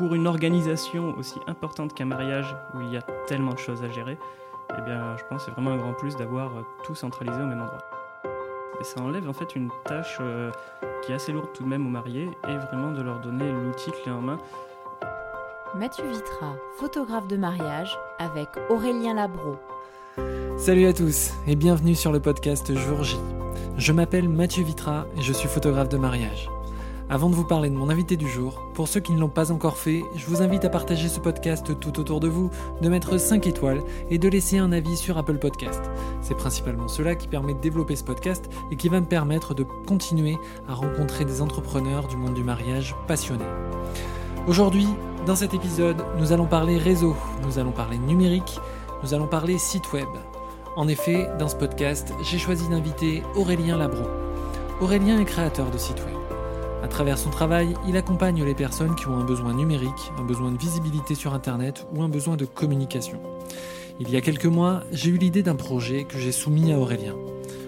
pour une organisation aussi importante qu'un mariage où il y a tellement de choses à gérer, eh bien, je pense que c'est vraiment un grand plus d'avoir euh, tout centralisé au même endroit. Et ça enlève en fait une tâche euh, qui est assez lourde tout de même aux mariés et vraiment de leur donner l'outil clé en main. Mathieu Vitra, photographe de mariage, avec Aurélien Labro. Salut à tous et bienvenue sur le podcast Jour J. Je m'appelle Mathieu Vitra et je suis photographe de mariage. Avant de vous parler de mon invité du jour, pour ceux qui ne l'ont pas encore fait, je vous invite à partager ce podcast tout autour de vous, de mettre 5 étoiles et de laisser un avis sur Apple Podcast. C'est principalement cela qui permet de développer ce podcast et qui va me permettre de continuer à rencontrer des entrepreneurs du monde du mariage passionnés. Aujourd'hui, dans cet épisode, nous allons parler réseau, nous allons parler numérique, nous allons parler site web. En effet, dans ce podcast, j'ai choisi d'inviter Aurélien Labro. Aurélien est créateur de site web. À travers son travail, il accompagne les personnes qui ont un besoin numérique, un besoin de visibilité sur Internet ou un besoin de communication. Il y a quelques mois, j'ai eu l'idée d'un projet que j'ai soumis à Aurélien.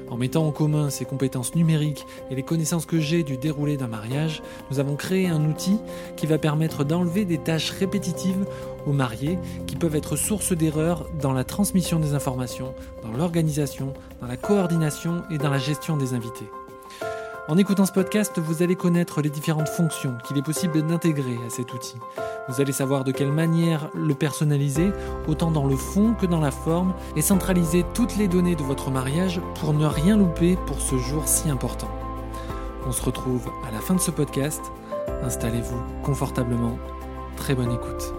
En mettant en commun ses compétences numériques et les connaissances que j'ai du déroulé d'un mariage, nous avons créé un outil qui va permettre d'enlever des tâches répétitives aux mariés qui peuvent être source d'erreurs dans la transmission des informations, dans l'organisation, dans la coordination et dans la gestion des invités. En écoutant ce podcast, vous allez connaître les différentes fonctions qu'il est possible d'intégrer à cet outil. Vous allez savoir de quelle manière le personnaliser, autant dans le fond que dans la forme, et centraliser toutes les données de votre mariage pour ne rien louper pour ce jour si important. On se retrouve à la fin de ce podcast. Installez-vous confortablement. Très bonne écoute.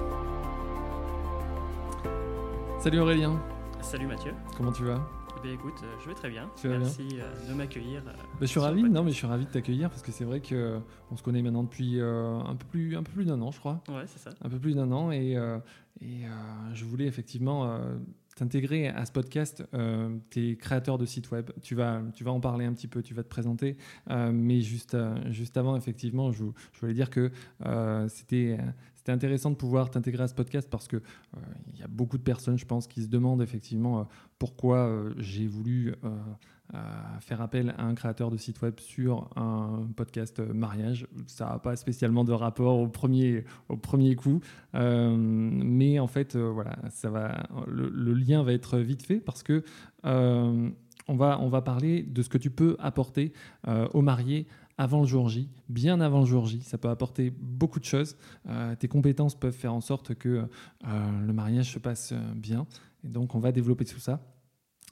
Salut Aurélien. Salut Mathieu. Comment tu vas? Eh écoute, euh, je vais très bien. Merci euh, de m'accueillir. Euh, bah, je suis ravi. Non, mais je suis ravi de t'accueillir parce que c'est vrai que on se connaît maintenant depuis un peu plus, un peu plus d'un an, je crois. Ouais, c'est ça. Un peu plus d'un an et, et je voulais effectivement t'intégrer à ce podcast. tu es créateur de site web. Tu vas, tu vas en parler un petit peu. Tu vas te présenter. mais juste, juste avant, effectivement, je, je voulais dire que c'était c'était intéressant de pouvoir t'intégrer à ce podcast parce que euh, il y a beaucoup de personnes, je pense, qui se demandent effectivement euh, pourquoi euh, j'ai voulu faire appel à un créateur de site web sur un podcast mariage. Ça n'a pas spécialement de rapport au premier, au premier coup, mais en fait, voilà, ça va, le, le, lien va être vite fait parce que on va, on va parler de ce que tu peux apporter aux mariés avant le jour J, bien avant le jour J. Ça peut apporter beaucoup de choses. Euh, tes compétences peuvent faire en sorte que euh, le mariage se passe euh, bien. Et donc, on va développer tout ça.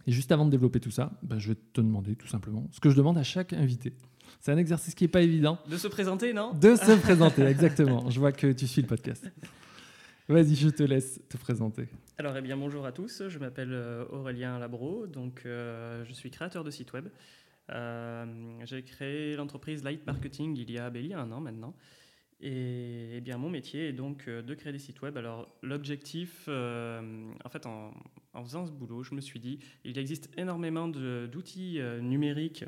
Et juste avant de développer tout ça, bah, je vais te demander tout simplement ce que je demande à chaque invité. C'est un exercice qui n'est pas évident. De se présenter, non? De se présenter, exactement. Je vois que tu suis le podcast. Vas-y, je te laisse te présenter. Alors, eh bien, bonjour à tous. Je m'appelle Aurélien Labro. Donc, je suis créateur de site web. Euh, j'ai créé l'entreprise Light Marketing il y a, ben, un an maintenant. Et, eh bien, mon métier est donc euh, de créer des sites web. Alors, l'objectif, euh, en fait, en, faisant ce boulot, je me suis dit, il existe énormément d'outils numériques,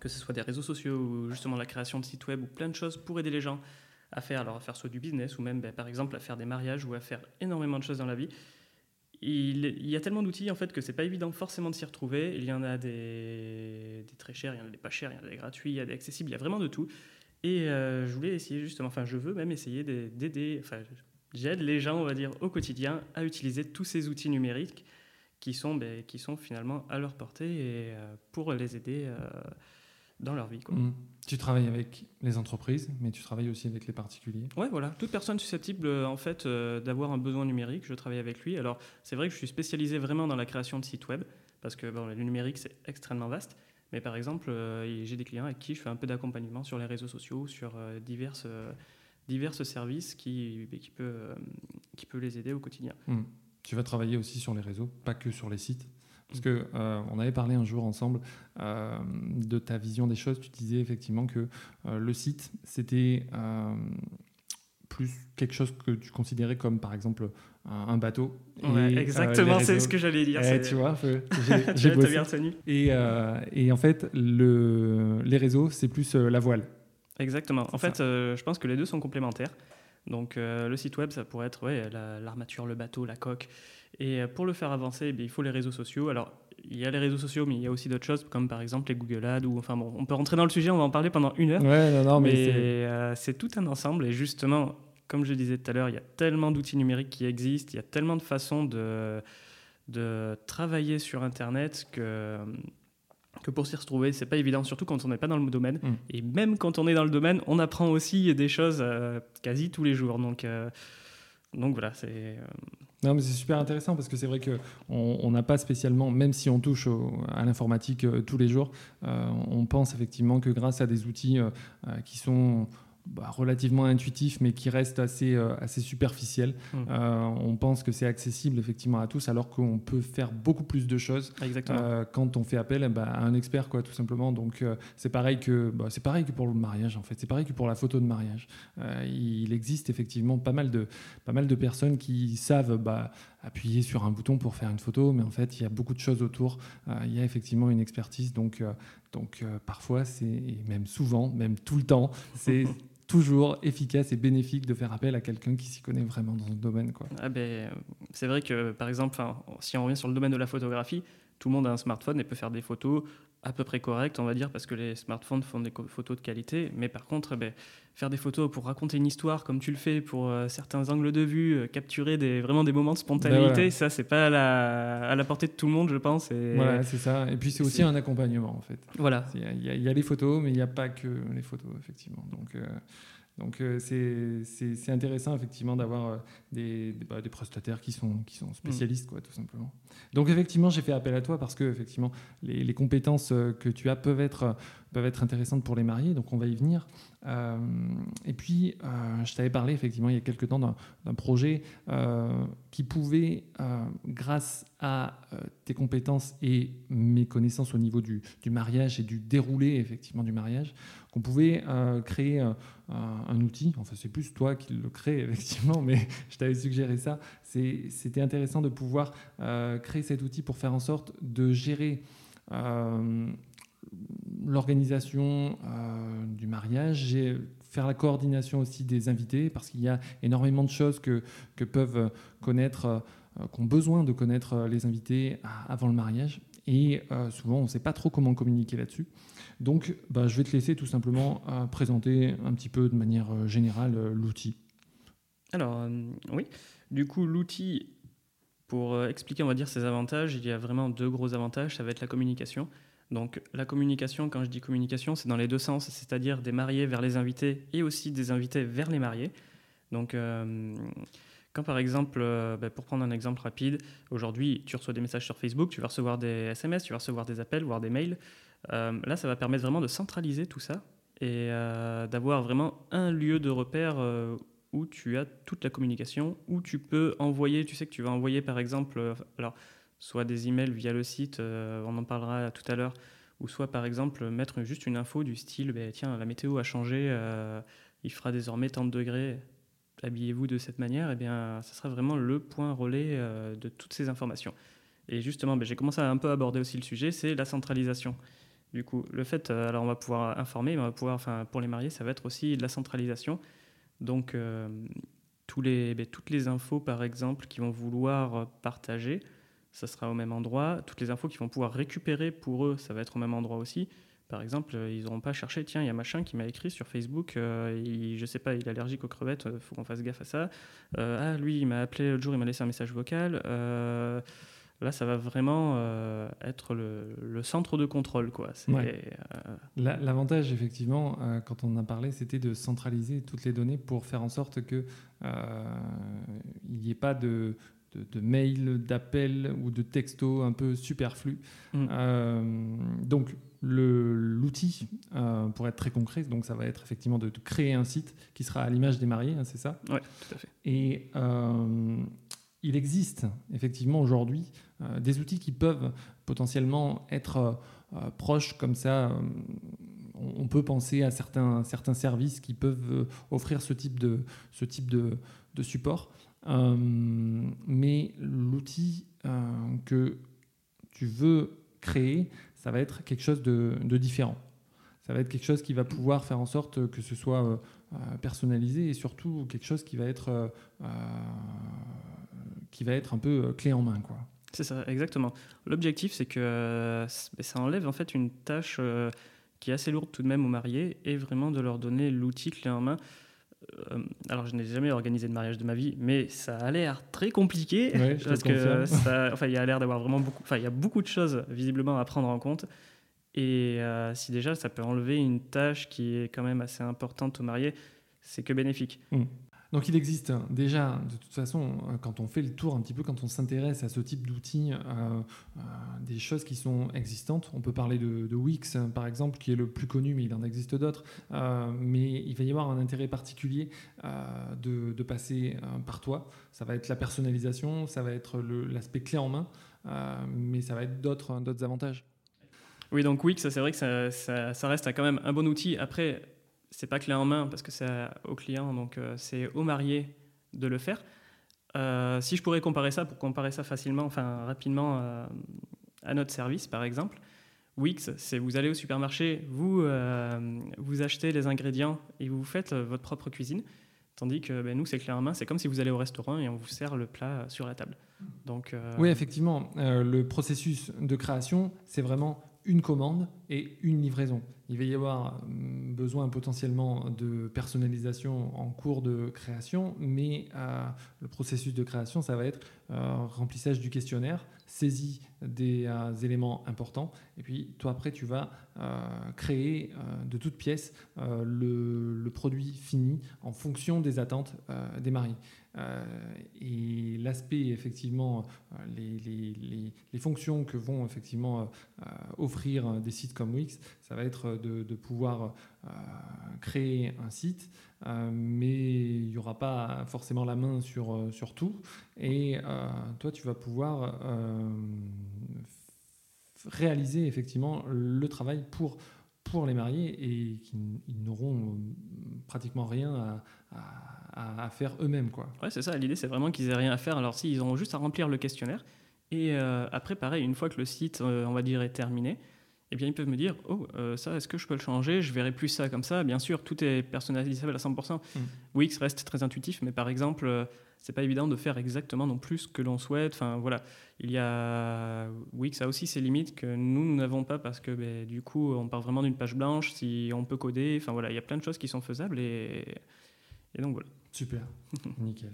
que ce soit des réseaux sociaux ou justement la création de sites web ou plein de choses pour aider les gens à faire, alors à faire soit du business ou même, ben, par exemple, à faire des mariages ou à faire énormément de choses dans la vie il, y a tellement d'outils en fait que c'est pas évident forcément de s'y retrouver. Il y en a des, très chers, il y en a des pas chers, il y en a des gratuits, il y a des accessibles, il y a vraiment de tout. Et euh, je voulais essayer justement, enfin je veux même essayer d'aider, enfin j'aide les gens, on va dire, au quotidien à utiliser tous ces outils numériques qui sont, ben, qui sont finalement à leur portée et euh, pour les aider euh, dans leur vie. Quoi. Mmh. Tu travailles avec les entreprises, mais tu travailles aussi avec les particuliers. Ouais, voilà. Toute personne susceptible euh, en fait euh, d'avoir un besoin numérique, je travaille avec lui. Alors c'est vrai que je suis spécialisé vraiment dans la création de sites web parce que bon, le numérique c'est extrêmement vaste. Mais par exemple, euh, j'ai des clients avec qui je fais un peu d'accompagnement sur les réseaux sociaux, sur diverses, diverses services qui, qui, peut, qui peut les aider au quotidien. Mmh. Tu vas travailler aussi sur les réseaux, pas que sur les sites. Parce que euh, on avait parlé un jour ensemble euh, de ta vision des choses. Tu disais effectivement que euh, le site, c'était plus quelque chose que tu considérais comme, par exemple, un, bateau. exactement, c'est ce que j'allais dire. Eh, tu vois, j'ai bossé. Et, et, en fait, le, les réseaux, c'est plus la voile. Exactement. En fait, je pense que les deux sont complémentaires. Donc, le site web, ça pourrait être ouais, l'armature, le bateau, la coque. Et euh, pour le faire avancer, eh il faut les réseaux sociaux. Alors, il y a les réseaux sociaux, mais il y a aussi d'autres choses, comme par exemple les Google Ads. Ou, enfin bon, on peut rentrer dans le sujet, on va en parler pendant une heure. Ouais, non, non, mais, c'est euh, tout un ensemble. Et justement, comme je disais tout à l'heure, il y a tellement d'outils numériques qui existent, il y a tellement de façons de, de travailler sur Internet que, que pour s'y retrouver, c'est pas évident, surtout quand on n'est pas dans le domaine. Mm. Et même quand on est dans le domaine, on apprend aussi des choses euh, quasi tous les jours. Donc, euh, donc voilà, c'est. euh, Non, mais c'est super intéressant parce que c'est vrai que on on n'a pas spécialement, même si on touche au- à l'informatique tous les jours, on pense effectivement que grâce à des outils qui sont bah, relativement intuitifs, mais qui restent assez, euh, assez superficiels, Mm. euh, on pense que c'est accessible effectivement à tous, alors qu'on peut faire beaucoup plus de choses euh, quand on fait appel eh ben, à un expert, quoi, tout simplement. Donc, c'est pareil que bah, c'est pareil que pour le mariage, en fait. C'est pareil que pour la photo de mariage. Il existe effectivement pas mal de pas mal de personnes qui savent bah, appuyer sur un bouton pour faire une photo, mais en fait, il y a beaucoup de choses autour. Il y a effectivement une expertise. Donc, donc parfois, c'est même souvent, même tout le temps, c'est toujours efficace et bénéfique de faire appel à quelqu'un qui s'y connaît vraiment dans le domaine, quoi. Ah ben, c'est vrai que, par exemple, si on revient sur le domaine de la photographie, tout le monde a un smartphone et peut faire des photos à peu près correctes, on va dire, parce que les smartphones font des photos de qualité. Mais par contre, eh ben, faire des photos pour raconter une histoire, comme tu le fais pour euh, certains angles de vue, euh, capturer des, vraiment des moments de spontanéité, Ben voilà. ça, c'est pas à la, à la portée de tout le monde, je pense. Et Voilà, c'est ça. Et puis, c'est aussi un accompagnement, en fait. voilà. Y, y il y a les photos, mais il n'y a pas que les photos, effectivement. Donc, euh, donc euh, c'est- intéressant, effectivement, d'avoir euh, des, des, bah, des prestataires qui sont, qui sont spécialistes, quoi, tout simplement. Donc, effectivement, j'ai fait appel à toi parce que, effectivement, les, les compétences euh, que tu as peuvent être, peuvent être intéressantes pour les mariés. Donc, on va y venir. Euh, et puis, euh, je t'avais parlé, effectivement, il y a quelques temps d'un projet euh, qui pouvait, grâce à tes compétences et mes connaissances au niveau du, mariage et du déroulé effectivement du mariage, qu'on pouvait créer un, un outil. Enfin, c'est plus toi qui le crée effectivement, mais je t'avais suggéré ça. C'était intéressant de pouvoir créer cet outil pour faire en sorte de gérer. Euh, l'organisation euh, du mariage, j'ai- faire la coordination aussi des invités, parce qu'il y a énormément de choses que, que peuvent connaître, euh, qu'ont besoin de connaître euh, les invités à- avant le mariage. Et euh, souvent, on ne sait pas trop comment communiquer là-dessus. Donc, bah, je vais te laisser tout simplement euh, présenter un petit peu de manière euh, générale euh, l'outil. Alors, euh, oui. Du coup, l'outil, pour euh, expliquer, on va dire, ses avantages, il y a vraiment deux gros avantages. Ça va être la communication. Donc, la communication, quand je dis communication, c'est dans les deux sens, c'est-à-dire des mariés vers les invités et aussi des invités vers les mariés. Donc, euh, quand par exemple, euh, bah, pour prendre un exemple rapide, aujourd'hui, tu reçois des messages sur Facebook, tu vas recevoir des SMS, tu vas recevoir des appels, voire des mails. Euh, là, ça va permettre vraiment de centraliser tout ça et d'avoir vraiment un lieu de repère où tu as toute la communication, où tu peux envoyer, tu sais que tu vas envoyer par exemple, alors soit des emails via le site, euh, on en parlera tout à l'heure, ou soit par exemple mettre juste une info du style, ben, tiens, la météo a changé, euh, il fera désormais tant de degrés, habillez-vous de cette manière, et bien ça sera vraiment le point relais euh, de toutes ces informations. Et justement, ben, j'ai commencé à un peu aborder aussi le sujet, c'est la centralisation. Du coup, le fait, alors on va pouvoir informer, mais on va pouvoir, enfin, pour les mariés, ça va être aussi de la centralisation. Donc, ben, toutes les infos, par exemple, qui vont vouloir partager, ça sera au même endroit. Toutes les infos qu'ils vont pouvoir récupérer pour eux, ça va être au même endroit aussi. Par exemple, euh, ils n'auront pas cherché, tiens, il y a machin qui m'a écrit sur Facebook, euh, il, je sais pas, il est allergique aux crevettes, il faut qu'on fasse gaffe à ça. Euh, ah, lui, il m'a appelé l'autre jour, il m'a laissé un message vocal. Euh, là, ça va vraiment euh, être le, le centre de contrôle, quoi. Ouais. euh, L'avantage, effectivement, euh, quand on en a parlé, c'était de centraliser toutes les données pour faire en sorte que euh, il n'y ait pas de, de, de mails, d'appels ou de textos un peu superflus. Mm. Euh, donc, l'outil, euh, pour être très concret, donc ça va être effectivement de, de créer un site qui sera à l'image des mariés, hein, c'est ça? Ouais, tout à fait. Et euh, il existe effectivement aujourd'hui des outils qui peuvent potentiellement être proches comme ça. On, peut penser à certains, certains services qui peuvent euh, offrir ce type de, ce type de, de support. Euh, mais l'outil euh, que tu veux créer, ça va être quelque chose de, de différent. Ça va être quelque chose qui va pouvoir faire en sorte que ce soit personnalisé et surtout quelque chose qui va être, qui va être un peu clé en main. C'est ça, exactement. L'objectif, c'est que c- ça enlève en fait une tâche qui est assez lourde tout de même aux mariés et vraiment de leur donner l'outil clé en main. alors, je n'ai jamais organisé de mariage de ma vie, mais ça a l'air très compliqué Ouais, parce que ça, enfin, il y a l'air d'avoir vraiment beaucoup, enfin, il y a beaucoup de choses visiblement à prendre en compte. Et euh, si déjà ça peut enlever une tâche qui est quand même assez importante aux mariés, c'est que bénéfique. Donc il existe hein, déjà, de toute façon, euh, quand on fait le tour un petit peu, quand on s'intéresse à ce type d'outils, euh, euh, des choses qui sont existantes. On peut parler de, Wix, hein, par exemple, qui est le plus connu, mais il en existe d'autres. Mais il va y avoir un intérêt particulier de, passer par toi. Ça va être la personnalisation, ça va être l'aspect clé en main, mais ça va être d'autres d'autres avantages. Oui, donc Wix, c'est vrai que ça reste quand même un bon outil. Après, c'est pas clé en main parce que c'est au client, donc euh, c'est au marié de le faire. Euh, si je pourrais comparer ça, pour comparer ça facilement, enfin rapidement euh, à notre service, par exemple, Wix, c'est vous allez au supermarché, vous, vous achetez les ingrédients et vous faites votre propre cuisine. Tandis que ben, nous, c'est clé en main, c'est comme si vous allez au restaurant et on vous sert le plat sur la table. Donc, Oui, effectivement, le processus de création, c'est vraiment une commande et une livraison. Il va y avoir hum, besoin potentiellement de personnalisation en cours de création, mais euh, le processus de création, ça va être euh, remplissage du questionnaire, saisie des euh, éléments importants, et puis toi après tu vas euh, créer euh, de toutes pièces le, le produit fini en fonction des attentes des mariés. Et l'aspect effectivement les, les- fonctions que vont effectivement offrir des sites comme Wix, ça va être de, pouvoir créer un site, euh, mais il n'y aura pas forcément la main sur, euh, sur tout. Et euh, toi, tu vas pouvoir euh, réaliser effectivement le travail pour, pour les mariés et qui n- ils n'auront euh, pratiquement rien à, à- faire eux-mêmes. quoi. Ouais, c'est ça. L'idée, c'est vraiment qu'ils aient rien à faire. Alors, si, ils auront juste à remplir le questionnaire. Et euh, après, pareil, une fois que le site, euh, on va dire, est terminé, eh bien, ils peuvent me dire Oh, euh, ça, est-ce que je peux le changer? Je verrai plus ça comme ça. Bien sûr, tout est personnalisable à 100%. Mm. Wix reste très intuitif, mais par exemple, euh, c'est pas évident de faire exactement non plus ce que l'on souhaite. Enfin, voilà. Il y a. Wix a aussi ses limites que nous, nous n'avons pas parce que, ben, du coup, on part vraiment d'une page blanche. Si on peut coder, enfin, voilà, il y a plein de choses qui sont faisables. Et, et donc, voilà. Super, nickel.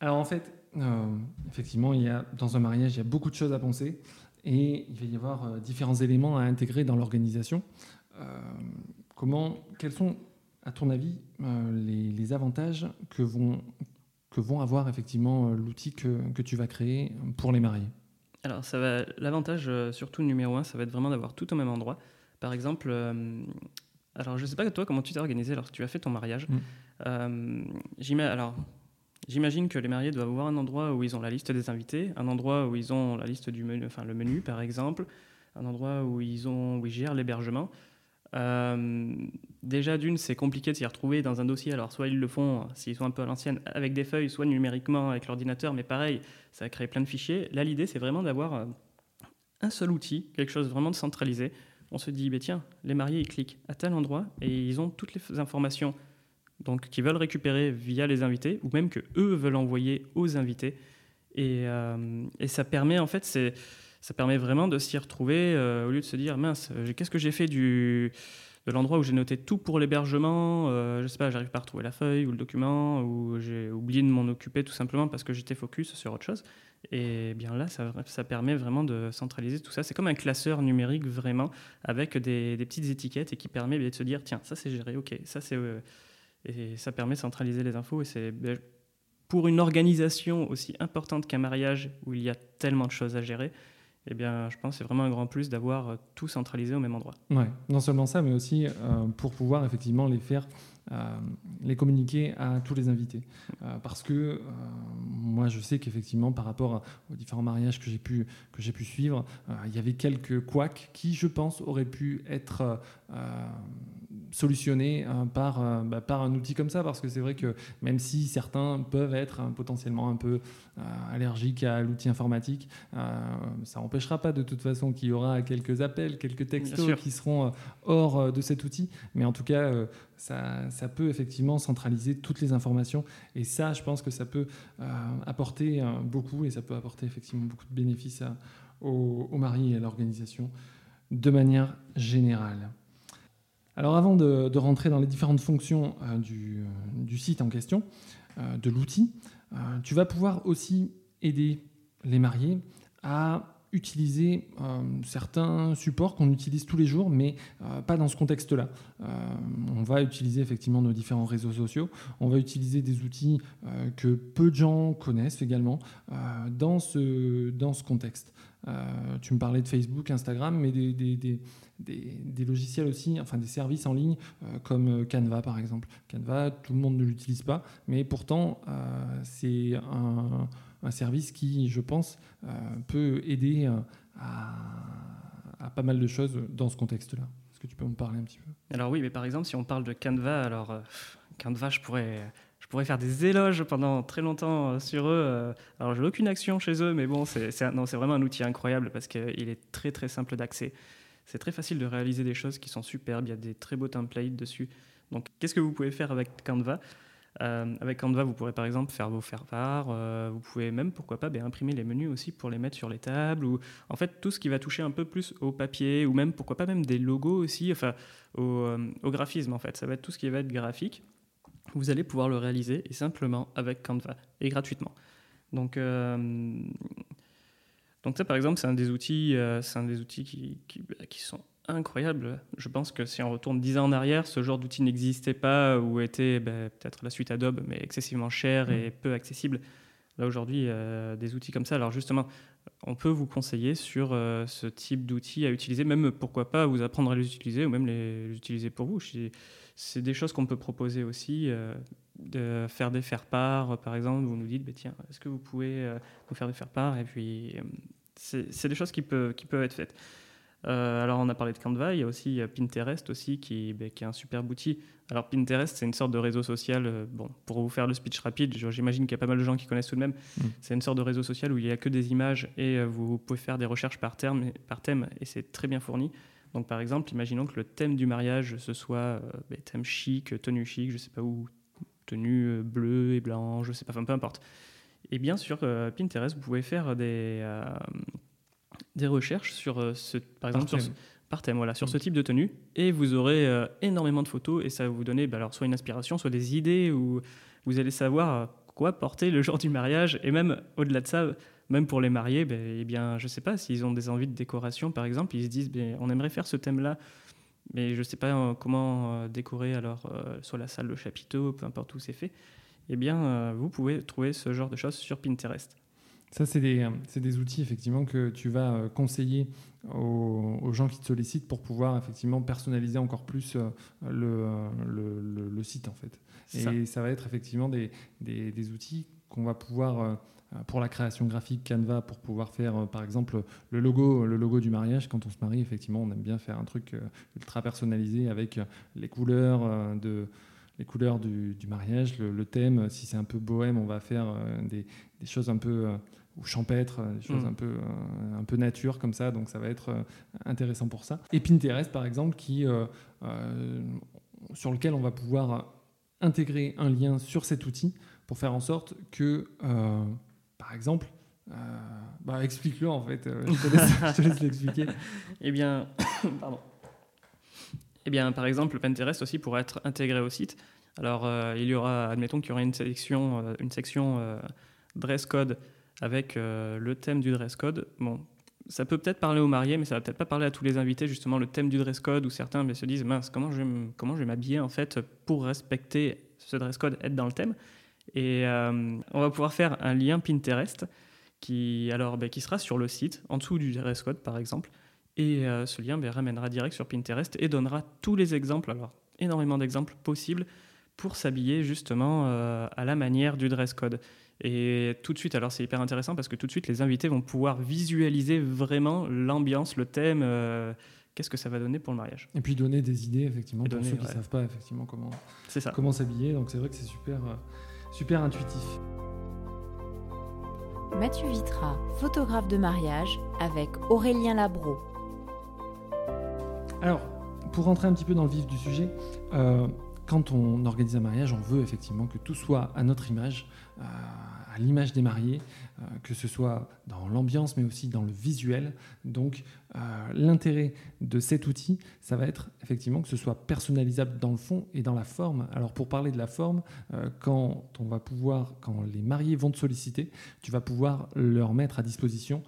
Alors en fait, euh, effectivement, il y a, dans un mariage, il y a beaucoup de choses à penser et il va y avoir euh, différents éléments à intégrer dans l'organisation. Euh, comment, quels sont, à ton avis, euh, les, les avantages que vont, que vont avoir effectivement l'outil que, que tu vas créer pour les mariés? Alors, ça va. L'avantage, surtout numéro un, ça va être vraiment d'avoir tout au même endroit. Par exemple, euh, alors je sais pas toi comment tu t'es organisé lorsque tu as fait ton mariage. Mm. Euh, j'ima- alors, j'imagine que les mariés doivent avoir un endroit où ils ont la liste des invités, un endroit où ils ont la liste du menu, enfin le menu par exemple, un endroit où ils ont, où ils gèrent l'hébergement. Euh, déjà d'une, c'est compliqué de s'y retrouver dans un dossier. Alors soit ils le font s'ils sont un peu à l'ancienne avec des feuilles, soit numériquement avec l'ordinateur, mais pareil, ça va créer plein de fichiers. Là, l'idée, c'est vraiment d'avoir euh, un seul outil, quelque chose vraiment de centralisé. On se dit, bah, tiens, les mariés, ils cliquent à tel endroit et ils ont toutes les informations donc, qu'ils veulent récupérer via les invités ou même que eux veulent envoyer aux invités. Et, euh, ça permet, en fait, ça permet vraiment de s'y retrouver euh, au lieu de se dire, mince, qu'est-ce que j'ai fait du, de l'endroit où j'ai noté tout pour l'hébergement euh, Je sais pas, j'arrive pas à retrouver la feuille ou le document ou j'ai oublié de m'en occuper tout simplement parce que j'étais focus sur autre chose. Et bien là, ça, permet vraiment de centraliser tout ça. C'est comme un classeur numérique vraiment avec des, des petites étiquettes et qui permet de se dire tiens, ça c'est géré, ok, ça c'est. euh, et ça permet de centraliser les infos. Et c'est ben, pour une organisation aussi importante qu'un mariage où il y a tellement de choses à gérer. Eh bien, je pense que c'est vraiment un grand plus d'avoir euh, tout centralisé au même endroit. Ouais, non seulement ça, mais aussi euh, pour pouvoir effectivement les faire, euh, les communiquer à tous les invités. Parce que moi, je sais qu'effectivement, par rapport aux différents mariages que j'ai pu, que j'ai pu suivre, il y avait quelques couacs qui, je pense, auraient pu être solutionnés euh, par, euh, bah, par un outil comme ça. Parce que c'est vrai que même si certains peuvent être euh, potentiellement un peu euh, allergiques à l'outil informatique, ça n'empêchera pas de toute façon qu'il y aura quelques appels, quelques textos qui seront hors de cet outil. Mais en tout cas, ça, ça peut effectivement centraliser toutes les informations. Et ça, je pense que ça peut apporter beaucoup et ça peut apporter effectivement beaucoup de bénéfices à- aux, aux et à l'organisation de manière générale. Alors avant de, rentrer dans les différentes fonctions du, du, site en question, de l'outil, tu vas pouvoir aussi aider les mariés à utiliser euh, certains supports qu'on utilise tous les jours, mais euh, pas dans ce contexte-là. Euh, on va utiliser effectivement nos différents réseaux sociaux, on va utiliser des outils que peu de gens connaissent également dans ce contexte. Tu me parlais de Facebook, Instagram, mais des, des, des, des logiciels aussi, enfin des services en ligne comme Canva par exemple. Canva, tout le monde ne l'utilise pas, mais pourtant c'est un un service qui, je pense, euh, peut aider euh, à, pas mal de choses dans ce contexte-là. Est-ce que tu peux me parler un petit peu? Alors oui, mais par exemple, si on parle de Canva, alors euh, Canva, je pourrais, pourrais faire des éloges pendant très longtemps sur eux. alors j'ai aucune action chez eux, mais bon, c'est vraiment un outil incroyable parce qu'il est très très simple d'accès. C'est très facile de réaliser des choses qui sont superbes. Il y a des très beaux templates dessus. Donc, qu'est-ce que vous pouvez faire avec Canva? Euh, avec Canva, vous pourrez par exemple faire vos faire-part. Euh, vous pouvez même, pourquoi pas, ben, imprimer les menus aussi pour les mettre sur les tables. Ou en fait, tout ce qui va toucher un peu plus au papier ou même, pourquoi pas, même des logos aussi, enfin, euh, au graphisme en fait. Ça va être tout ce qui va être graphique. Vous allez pouvoir le réaliser et simplement avec Canva et gratuitement. Donc, donc ça, par exemple, c'est un des outils, c'est un des outils qui, qui, qui sont incroyable. Je pense que si on retourne 10 ans en arrière, ce genre d'outil n'existait pas ou était ben, peut-être la suite Adobe, mais excessivement cher et mm. peu accessible. Là aujourd'hui, euh, des outils comme ça. Alors justement, on peut vous conseiller sur euh, ce type d'outils à utiliser, même pourquoi pas vous apprendre à les utiliser ou même les, utiliser pour vous. C'est des choses qu'on peut proposer aussi, euh, de faire des faire-part, par exemple. Vous nous dites, bah, tiens, est-ce que vous pouvez nous faire des faire-part Et puis, c'est des choses qui peuvent être faites. Euh, alors on a parlé de Canva, il y a aussi Pinterest aussi qui, ben, qui est un super outil. Alors Pinterest c'est une sorte de réseau social, euh, bon pour vous faire le speech rapide, j'imagine qu'il y a pas mal de gens qui connaissent tout de même, mm. c'est une sorte de réseau social où il n'y a que des images et euh, vous pouvez faire des recherches par, terme, par thème et c'est très bien fourni. Donc par exemple, imaginons que le thème du mariage ce soit ben, thème chic, tenue chic, je sais pas où, tenue bleue et blanche, je sais pas, enfin peu importe. Et bien sûr, Pinterest, vous pouvez faire des des recherches sur euh, ce, par exemple, par thème, sur, par thème voilà, sur ce mm. type de tenue, et vous aurez euh, énormément de photos, et ça va vous donner bah, alors, soit une inspiration, soit des idées, ou vous allez savoir euh, quoi porter le jour du mariage, et même au-delà de ça, même pour les mariés, ben, eh bien, je ne sais pas, s'ils ont des envies de décoration, par exemple, ils se disent, ben, on aimerait faire ce thème-là, mais je ne sais pas comment décorer alors soit la salle, le chapiteau, peu importe où c'est fait, eh bien, vous pouvez trouver ce genre de choses sur Pinterest. Ça, c'est des, des, outils effectivement que tu vas euh, conseiller aux, gens qui te sollicitent pour pouvoir effectivement personnaliser encore plus euh, le, le, site en fait. Et ça. va être effectivement des, des, des outils qu'on va pouvoir euh, pour la création graphique Canva pour pouvoir faire par exemple le logo le logo du mariage quand on se marie effectivement on aime bien faire un truc ultra personnalisé avec les couleurs de les couleurs du, du mariage, le, thème. Si c'est un peu bohème, on va faire des, des, choses un peu ou champêtre, des choses mm. un, peu, euh, un peu nature comme ça, donc ça va être euh, intéressant pour ça. Et Pinterest par exemple, qui, euh, sur lequel on va pouvoir intégrer un lien sur cet outil pour faire en sorte que, par exemple, bah, explique-le en fait, je te laisse, l'expliquer. eh bien, pardon. Eh bien, par exemple, Pinterest aussi pourrait être intégré au site. Alors, il y aura, admettons qu'il y aura une section, une section dress code avec euh, le thème du dress code. Bon, ça peut peut-être parler aux mariés, mais ça va peut-être pas parler à tous les invités, justement, le thème du dress code, où certains mais, se disent, mince, comment je, vais comment je vais m'habiller, en fait, pour respecter ce dress code, être dans le thème. Et euh, on va pouvoir faire un lien Pinterest qui, alors, ben, qui sera sur le site, en dessous du dress code, par exemple. Et euh, ce lien ben, ramènera direct sur Pinterest et donnera tous les exemples, alors énormément d'exemples possibles, pour s'habiller justement à la manière du dress code. Et tout de suite, alors c'est hyper intéressant parce que tout de suite, les invités vont pouvoir visualiser vraiment l'ambiance, le thème, euh, qu'est-ce que ça va donner pour le mariage. Et puis donner des idées, effectivement, pour ceux qui ne savent pas effectivement comment, comment s'habiller. Donc c'est vrai que c'est super, euh, super intuitif. Mathieu Vitra, photographe de mariage, avec Aurélien Labro. Alors, pour rentrer un petit peu dans le vif du sujet, euh, quand on organise un mariage, on veut effectivement que tout soit à notre image, l'image des mariés, que ce soit dans l'ambiance mais aussi dans le visuel. Donc l'intérêt de cet outil, ça va être effectivement que ce soit personnalisable dans le fond et dans la forme. Alors pour parler de la forme, quand on va pouvoir, quand les mariés vont te solliciter, tu vas pouvoir leur mettre à disposition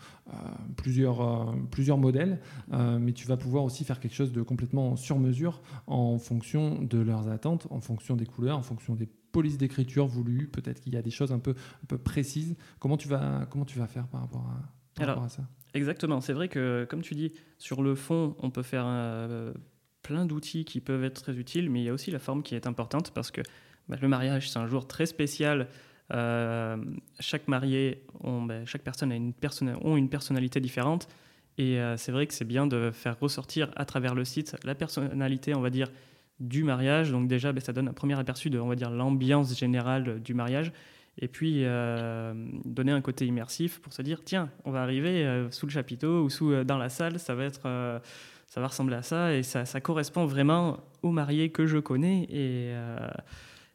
plusieurs, plusieurs modèles, mais tu vas pouvoir aussi faire quelque chose de complètement sur mesure en fonction de leurs attentes, en fonction des couleurs, en fonction des polices d'écriture voulues. Peut-être qu'il y a des choses un peu, un peu précises. Comment tu vas, comment tu vas faire par rapport à, Alors, ça? Exactement. C'est vrai que, comme tu dis, sur le fond, on peut faire euh, plein d'outils qui peuvent être très utiles, mais il y a aussi la forme qui est importante parce que bah, le mariage, c'est un jour très spécial. Euh, chaque marié, bah, chaque personne a une, ont une personnalité différente. Et euh, c'est vrai que c'est bien de faire ressortir à travers le site la personnalité, on va dire, du mariage. Donc déjà, ben, ça donne un premier aperçu de, on va dire, l'ambiance générale du mariage. Et puis euh, donner un côté immersif pour se dire, tiens, on va arriver euh, sous le chapiteau ou sous, dans la salle, ça va être, ça va ressembler à ça et ça, correspond vraiment au marié que je connais.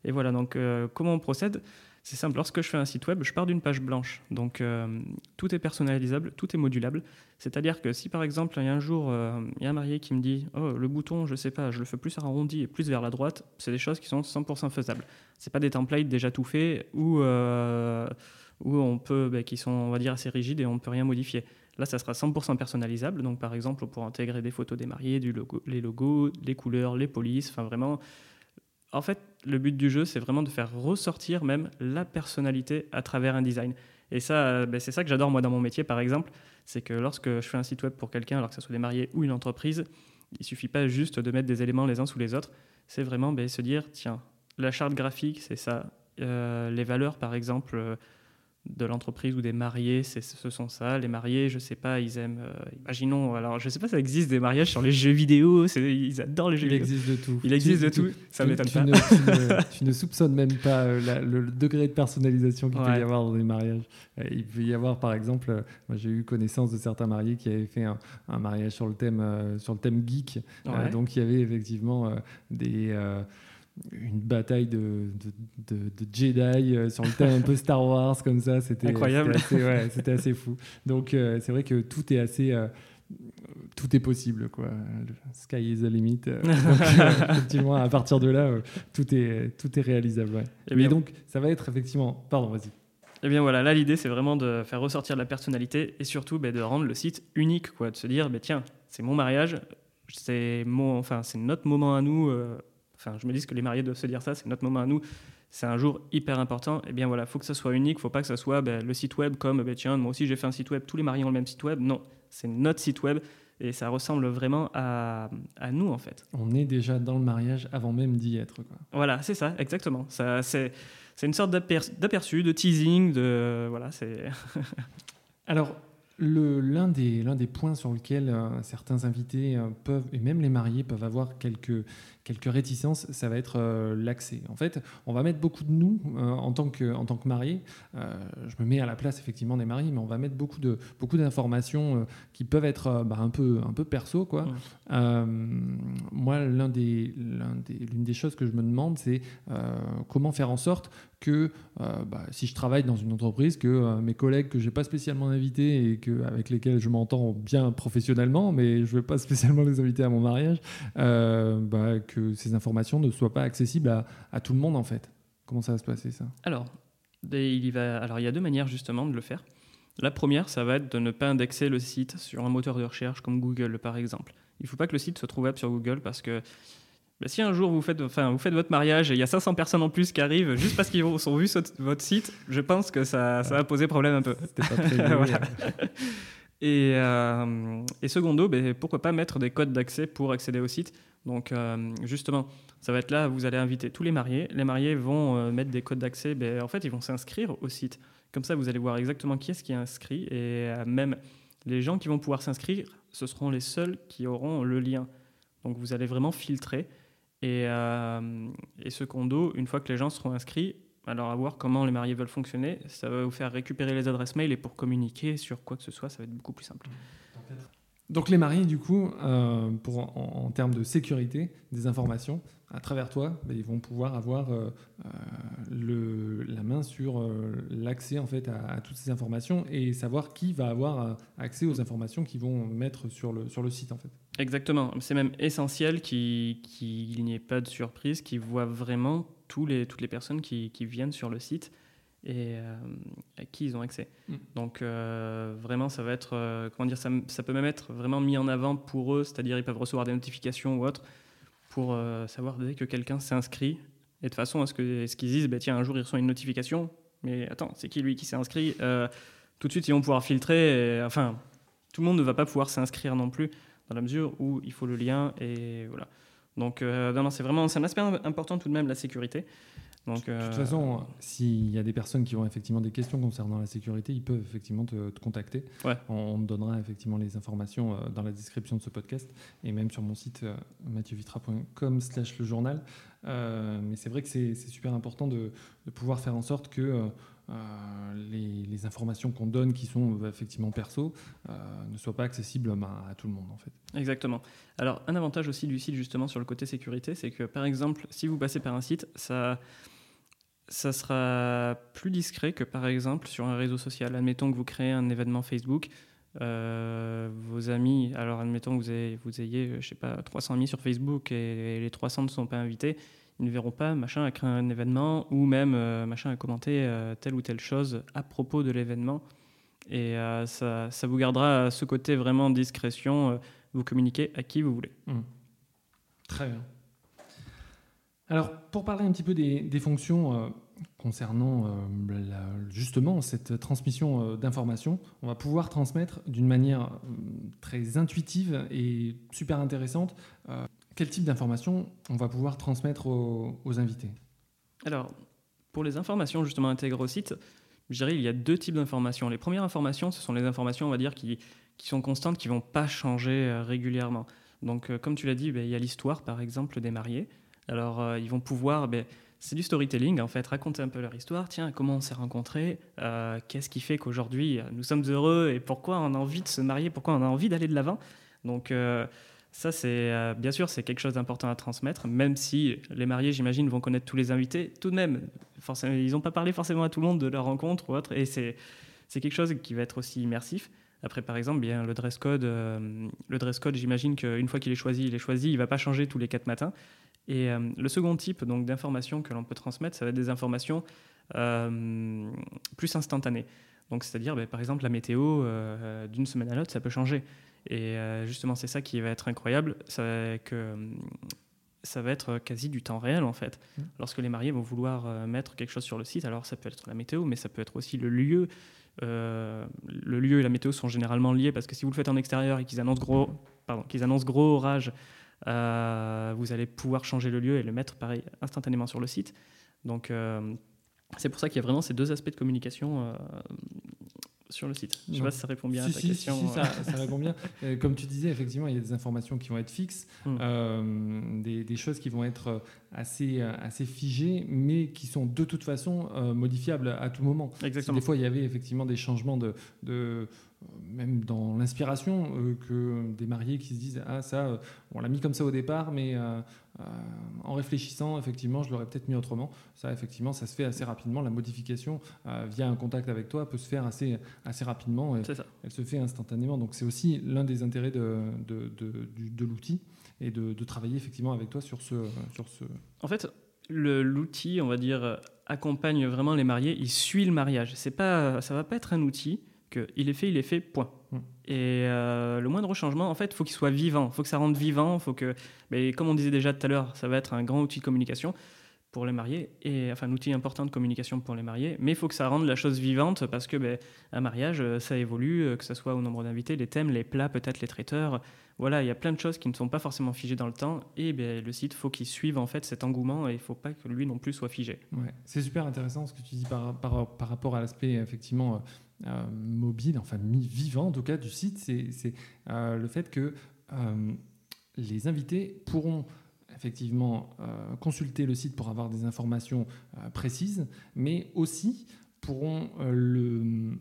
Et voilà. Donc comment on procède? C'est simple, lorsque je fais un site web, je pars d'une page blanche. Donc euh, tout est personnalisable, tout est modulable. C'est-à-dire que si par exemple, il y a un jour, euh, il y a un marié qui me dit Oh, le bouton, je sais pas, je le fais plus arrondi et plus vers la droite, c'est des choses qui sont 100% faisables. C'est pas des templates déjà tout faits ou euh, où on peut, ben, qui sont, on va dire, assez rigides et on ne peut rien modifier. Là, ça sera 100% personnalisable. Donc, par exemple, pour intégrer des photos des mariés, du logo, les logos, les couleurs, les polices, enfin vraiment en fait, le but du jeu, c'est vraiment de faire ressortir même la personnalité à travers un design. Et ça, euh, ben, c'est ça que j'adore moi dans mon métier, par exemple, c'est que lorsque je fais un site web pour quelqu'un, alors que ce soit des mariés ou une entreprise, il suffit pas juste de mettre des éléments les uns sous les autres. C'est vraiment ben, se dire, tiens, la charte graphique, c'est ça. Euh, les valeurs, par exemple, euh, de l'entreprise ou des mariés, ce sont ça. Les mariés, je sais pas, ils aiment. Euh, imaginons, alors je sais pas, ça existe des mariages sur les jeux vidéo. Ils adorent les jeux vidéo. Il existe de tout. Il existe de tout. Ça m'étonne pas. tu, ne, soupçonnes même pas euh, le degré de personnalisation qu'il peut y avoir dans les mariages. Euh, il peut y avoir, par exemple, moi j'ai eu connaissance de certains mariés qui avaient fait un, mariage sur le thème sur le thème geek. donc il y avait effectivement des une bataille de, de, de, Jedi euh, sur le thème un peu Star Wars comme ça. C'était incroyable. C'était assez, fou. Donc euh, c'est vrai que tout est assez. Euh, tout est possible, quoi. sky is the limit. donc, effectivement, à partir de là, tout, est, tout est réalisable. Et, eh donc, ça va être effectivement. Pardon, vas-y. Et eh bien voilà, là l'idée c'est vraiment de faire ressortir la personnalité et surtout ben, de rendre le site unique, quoi, de se dire ben, tiens, c'est mon mariage, c'est mon, enfin c'est notre moment à nous enfin, je me dis que les mariés doivent se dire ça, c'est notre moment à nous, c'est un jour hyper important. Et eh bien voilà, faut que ça soit unique, faut pas que ça soit ben, le site web comme, ben, tiens, moi aussi j'ai fait un site web, tous les mariés ont le même site web. Non, c'est notre site web et ça ressemble vraiment à, à, nous en fait. On est déjà dans le mariage avant même d'y être. Quoi. Voilà, c'est ça, exactement. Ça, c'est, c'est une sorte d'aperçu, de teasing, de voilà, c'est. Alors, L'un des, des points sur lequel euh, certains invités euh, peuvent, et même les mariés, peuvent avoir quelques, quelques réticences, ça va être euh, l'accès. En fait, on va mettre beaucoup de nous en tant que, en tant que mariés. je me mets à la place effectivement des mariés, mais on va mettre beaucoup, de, beaucoup d'informations qui peuvent être bah, un, peu, un peu perso. Quoi. moi, l'un des, l'une des choses que je me demande, c'est comment faire en sorte que bah, si je travaille dans une entreprise, que mes collègues que je n'ai pas spécialement invités et avec lesquels je m'entends bien professionnellement, mais je ne vais pas spécialement les inviter à mon mariage, euh, bah, que ces informations ne soient pas accessibles à, tout le monde en fait. Comment ça va se passer ça? Alors, il y va, alors il y a deux manières justement de le faire. La première, ça va être de ne pas indexer le site sur un moteur de recherche comme Google par exemple. Il ne faut pas que le site soit trouvable sur Google parce que bah, si un jour vous faites, enfin, vous faites votre mariage et il y a 500 personnes en plus qui arrivent juste parce qu'ils ont vu votre site, je pense que ça, ça va poser problème un peu. Pas voilà. et, euh, et, secondo, ben, pourquoi pas mettre des codes d'accès pour accéder au site Donc euh, justement, ça va être là, vous allez inviter tous les mariés. Les mariés vont euh, mettre des codes d'accès, ben, en fait ils vont s'inscrire au site. Comme ça, vous allez voir exactement qui est-ce qui est inscrit et même les gens qui vont pouvoir s'inscrire, ce seront les seuls qui auront le lien. Donc vous allez vraiment filtrer et, euh, et, ce condo, une fois que les gens seront inscrits, alors à voir comment les mariés veulent fonctionner, ça va vous faire récupérer les adresses mail et pour communiquer sur quoi que ce soit, ça va être beaucoup plus simple. Donc les mariés, du coup, euh, en, termes de sécurité des informations, à travers toi, bah, ils vont pouvoir avoir euh, euh, la main sur l'accès en fait à, toutes ces informations et savoir qui va avoir accès aux informations qu'ils vont mettre sur le, sur le site en fait. Exactement, c'est même essentiel qu'il n'y ait pas de surprise, qu'ils voient vraiment les, toutes les personnes qui viennent sur le site et euh, à qui ils ont accès. Mm. Donc euh, vraiment, ça va être, euh, comment dire, ça, ça, peut même être vraiment mis en avant pour eux, c'est-à-dire ils peuvent recevoir des notifications ou autre pour savoir dès que quelqu'un s'inscrit et de façon à ce que ce qu'ils disent, bah, tiens, un jour ils reçoivent une notification, mais attends, c'est qui lui qui s'est inscrit Tout de suite, ils vont pouvoir filtrer. enfin, tout le monde ne va pas pouvoir s'inscrire non plus dans la mesure où il faut le lien et voilà. Donc, non, non, c'est vraiment c'est un aspect important tout de même la sécurité. Donc, de toute euh, façon, s'il y a des personnes qui ont effectivement des questions concernant la sécurité, ils peuvent effectivement te, contacter. On, donnera effectivement les informations euh, dans la description de ce podcast et même sur mon site euh, mathieuVitra.com slash le journal. mais c'est vrai que c'est super important de, pouvoir faire en sorte que les, informations qu'on donne, qui sont effectivement perso, ne soient pas accessibles bah, à tout le monde en fait. Exactement. Alors un avantage aussi du site justement sur le côté sécurité, c'est que par exemple, si vous passez par un site, ça ça sera plus discret que par exemple sur un réseau social. Admettons que vous créez un événement Facebook, euh, vos amis, alors admettons que vous ayez, vous ayez, je sais pas, 300 amis sur Facebook et, les 300 ne sont pas invités, ils ne verront pas machin a créé un événement ou même euh, machin a commenté euh, telle ou telle chose à propos de l'événement. Et ça, ça, vous gardera ce côté vraiment discrétion, vous communiquez à qui vous voulez. Mmh. Très bien. Alors, pour parler un petit peu des, fonctions euh, concernant euh, justement cette transmission euh, d'informations, on va pouvoir transmettre d'une manière très intuitive et super intéressante quel type d'informations on va pouvoir transmettre aux, invités. Alors, pour les informations justement intégrées au site, je dirais il y a deux types d'informations. Les premières informations, ce sont les informations, on va dire, qui, qui sont constantes, qui ne vont pas changer régulièrement. Donc, comme tu l'as dit, ben, il y a l'histoire, par exemple, des mariés. Alors, euh, ils vont pouvoir, ben, c'est du storytelling en fait, raconter un peu leur histoire. Tiens, comment on s'est rencontrés euh, Qu'est-ce qui fait qu'aujourd'hui euh, nous sommes heureux et pourquoi on a envie de se marier Pourquoi on a envie d'aller de l'avant Donc, ça, c'est bien sûr, c'est quelque chose d'important à transmettre, même si les mariés, j'imagine, vont connaître tous les invités. Tout de même, forcément, ils n'ont pas parlé forcément à tout le monde de leur rencontre ou autre, et c'est quelque chose qui va être aussi immersif. Après, par exemple, bien le dress code, le dress code, j'imagine qu'une fois qu'il est choisi, il est choisi, il va pas changer tous les quatre matins. Et euh, le second type donc d'informations que l'on peut transmettre, ça va être des informations euh, plus instantanées. Donc, c'est-à-dire, ben, par exemple, la météo euh, d'une semaine à l'autre, ça peut changer. Et justement, c'est ça qui va être incroyable, ça que ça va être quasi du temps réel en fait. Mmh. Lorsque les mariés vont vouloir mettre quelque chose sur le site, alors ça peut être la météo, mais ça peut être aussi le lieu. le lieu et la météo sont généralement liés parce que si vous le faites en extérieur et qu'ils annoncent gros, pardon, qu'ils annoncent gros orage euh, vous allez pouvoir changer le lieu et le mettre pareil instantanément sur le site. Donc euh, c'est pour ça qu'il y a vraiment ces deux aspects de communication euh, sur le site. Je ne sais pas si ça répond bien à ta question. Si, ça, répond bien. comme tu disais, effectivement, il y a des informations qui vont être fixes, hmm. des, choses qui vont être assez, assez figées, mais qui sont de toute façon modifiables à tout moment. Exactement. des fois, il y avait effectivement des changements de, de même dans l'inspiration, euh, que des mariés qui se disent Ah, ça, euh, on l'a mis comme ça au départ, mais euh, en réfléchissant, effectivement, je l'aurais peut-être mis autrement. Ça, effectivement, ça se fait assez rapidement. La modification via un contact avec toi peut se faire assez, assez rapidement. Et ça. Elle se fait instantanément. Donc, c'est aussi l'un des intérêts de, de, de, l'outil et de, travailler effectivement avec toi sur ce. Sur ce... En fait, l'outil, on va dire, accompagne vraiment les mariés. Il suit le mariage. C'est pas, ça va pas être un outil il est fait, il est fait, point. Mm. Et euh, le moindre changement, en fait, il faut qu'il soit vivant, il faut que ça rende vivant, faut que, mais comme on disait déjà tout à l'heure, ça va être un grand outil de communication pour les mariés, et enfin un outil important de communication pour les mariés, mais il faut que ça rende la chose vivante parce que ben, un mariage, euh, ça évolue, euh, que ce soit au nombre d'invités, les thèmes, les plats, peut-être les traiteurs. Voilà, il y a plein de choses qui ne sont pas forcément figées dans le temps, et ben, le site, faut qu'il suive en fait cet engouement, et il ne faut pas que lui non plus soit figé. Ouais, c'est super intéressant ce que tu dis par, par, par rapport à l'aspect effectivement mobile, enfin vivant en tout cas du site, c'est euh, le fait que euh, les invités pourront effectivement consulter le site pour avoir des informations précises, mais aussi pourront le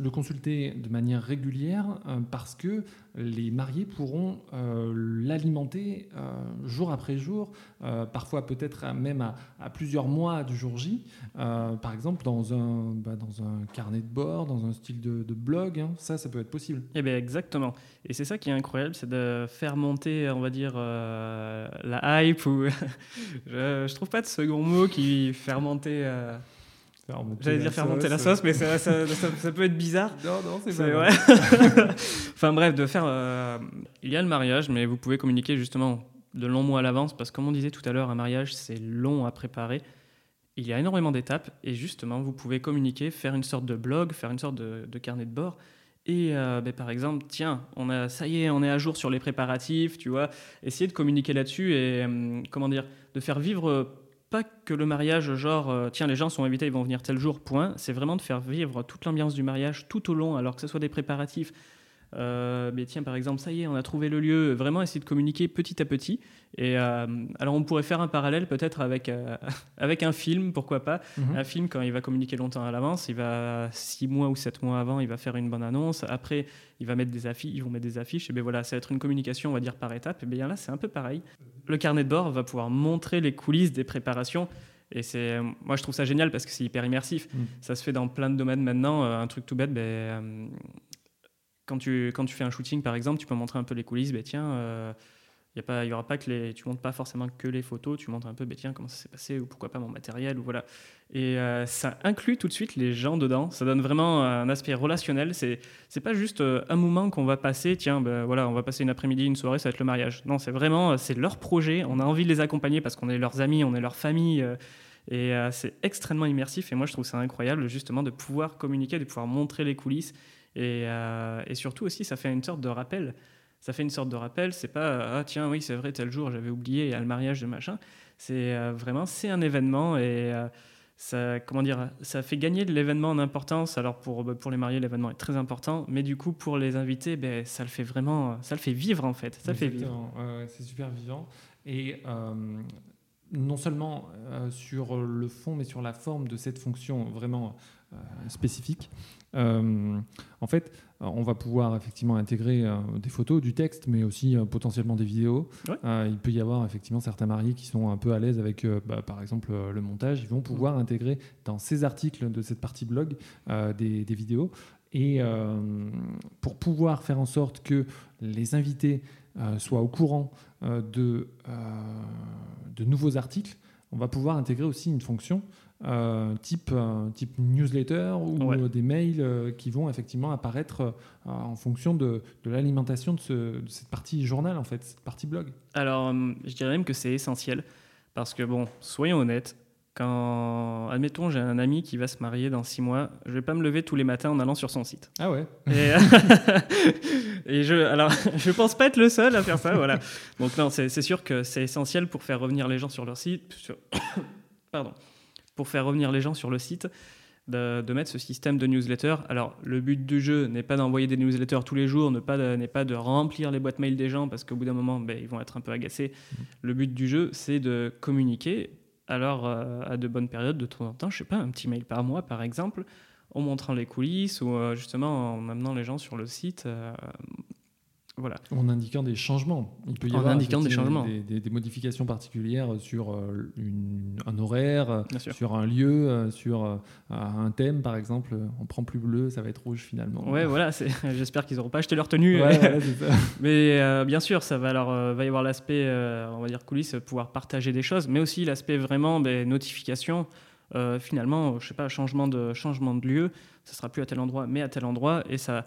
le consulter de manière régulière euh, parce que les mariés pourront euh, l'alimenter euh, jour après jour, parfois peut-être même à, plusieurs mois du jour J, par exemple dans un, bah, dans un carnet de bord, dans un style de, blog, hein. ça, ça peut être possible. Eh bien exactement. Et c'est ça qui est incroyable, c'est de faire monter, on va dire, la hype, ou je, ne trouve pas de second mot qui fait. J'allais dire faire monter la sauce, mais ça, ça, ça, peut être bizarre. Non, non, c'est pas vrai. enfin bref, de faire. Euh, il y a le mariage, mais vous pouvez communiquer justement de longs mois à l'avance, parce que comme on disait tout à l'heure, un mariage, c'est long à préparer. Il y a énormément d'étapes, et justement, vous pouvez communiquer, faire une sorte de blog, faire une sorte de, carnet de bord. Et euh, ben, par exemple, tiens, on a, ça y est, on est à jour sur les préparatifs, tu vois. Essayer de communiquer là-dessus et, hum, comment dire, de faire vivre pas que le mariage, genre, euh, tiens, les gens sont invités, ils vont venir tel jour, point. C'est vraiment de faire vivre toute l'ambiance du mariage tout au long, alors que ce soit des préparatifs. Euh, mais tiens, par exemple, ça y est, on a trouvé le lieu. Vraiment essayer de communiquer petit à petit. Et euh, alors, on pourrait faire un parallèle peut-être avec, avec un film, pourquoi pas. Mhm. Un film, quand il va communiquer longtemps à l'avance, il va six mois ou sept mois avant, il va faire une bonne annonce. Après, il va mettre des affiches, ils vont mettre des affiches. Et bien voilà, ça va être une communication, on va dire, par étape. Et bien là, c'est un peu pareil le carnet de bord va pouvoir montrer les coulisses des préparations. Et c'est, moi, je trouve ça génial parce que c'est hyper immersif. Mm. Ça se fait dans plein de domaines maintenant. Euh, un truc tout bête, ben, euh, quand, tu, quand tu fais un shooting, par exemple, tu peux montrer un peu les coulisses. Ben, tiens, euh, y, aura pas que les, tu montres pas forcément que les photos, tu montres un peu, ben, tiens, comment ça s'est passé ou pourquoi pas mon matériel ou voilà. Et euh, ça inclut tout de suite les gens dedans. Ça donne vraiment un aspect relationnel. C'est c'est pas juste euh, un moment qu'on va passer. Tiens, ben, voilà, on va passer une après-midi, une soirée, ça va être le mariage. Non, c'est vraiment c'est leur projet. On a envie de les accompagner parce qu'on est leurs amis, on est leur famille. et c'est extrêmement immersif. Et moi, je trouve ça incroyable justement de pouvoir communiquer, de pouvoir montrer les coulisses. Et, et surtout aussi, ça fait une sorte de rappel ça fait une sorte de rappel. C'est pas ah tiens oui c'est vrai tel jour j'avais oublié il y a le mariage de machin. C'est euh, vraiment c'est un événement et euh, ça comment dire ça fait gagner de l'événement en importance. Alors pour bah, pour les mariés l'événement est très important, mais du coup pour les invités ben ça le fait vraiment ça le fait vivre en fait. C'est super vivant et euh, non seulement sur le fond, mais sur la forme de cette fonction vraiment spécifique. en fait, on va pouvoir effectivement intégrer euh, des photos, du texte, mais aussi euh, potentiellement des vidéos. Euh, il peut y avoir effectivement certains mariés qui sont un peu à l'aise avec, bah, par exemple, le montage. Ils vont pouvoir intégrer dans ces articles de cette partie blog des, vidéos. Et pour pouvoir faire en sorte que les invités soient au courant de, de nouveaux articles, on va pouvoir intégrer aussi une fonction euh, type, euh, type newsletter ou euh, des mails qui vont effectivement apparaître en fonction de, de l'alimentation de, de, cette partie journal, en fait, cette partie blog Alors, je dirais même que c'est essentiel parce que, bon, soyons honnêtes, quand, admettons, j'ai un ami qui va se marier dans six mois, je vais pas me lever tous les matins en allant sur son site. Ah ouais. Et, je, alors, je pense pas être le seul à faire ça, voilà. Donc non, c'est sûr que c'est essentiel pour faire revenir les gens sur leur site. Pardon pour faire revenir les gens sur le site, de, mettre ce système de newsletter. Alors, le but du jeu n'est pas d'envoyer des newsletters tous les jours, n'est pas, de, pas de remplir les boîtes mail des gens parce qu'au bout d'un moment, ben, ils vont être un peu agacés. Mmh. Le but du jeu, c'est de communiquer. Alors, euh, à de bonnes périodes, de temps en temps, je sais pas, un petit mail par mois, par exemple, en montrant les coulisses ou euh, justement en amenant les gens sur le site. Euh, voilà. En indiquant des changements. Il peut y avoir indiquant des, changements. Des, modifications particulières sur euh, un horaire, sur un lieu, euh, sur euh, un thème par exemple. On prend plus bleu, ça va être rouge finalement. Ouais, voilà. J'espère qu'ils n'auront pas acheté leur tenue. mais bien sûr, ça va alors va y avoir l'aspect, on va dire coulisses, pouvoir partager des choses, mais aussi l'aspect vraiment des notifications. finalement, je sais pas, changement de changement de lieu, ça sera plus à tel endroit, mais à tel endroit, et ça,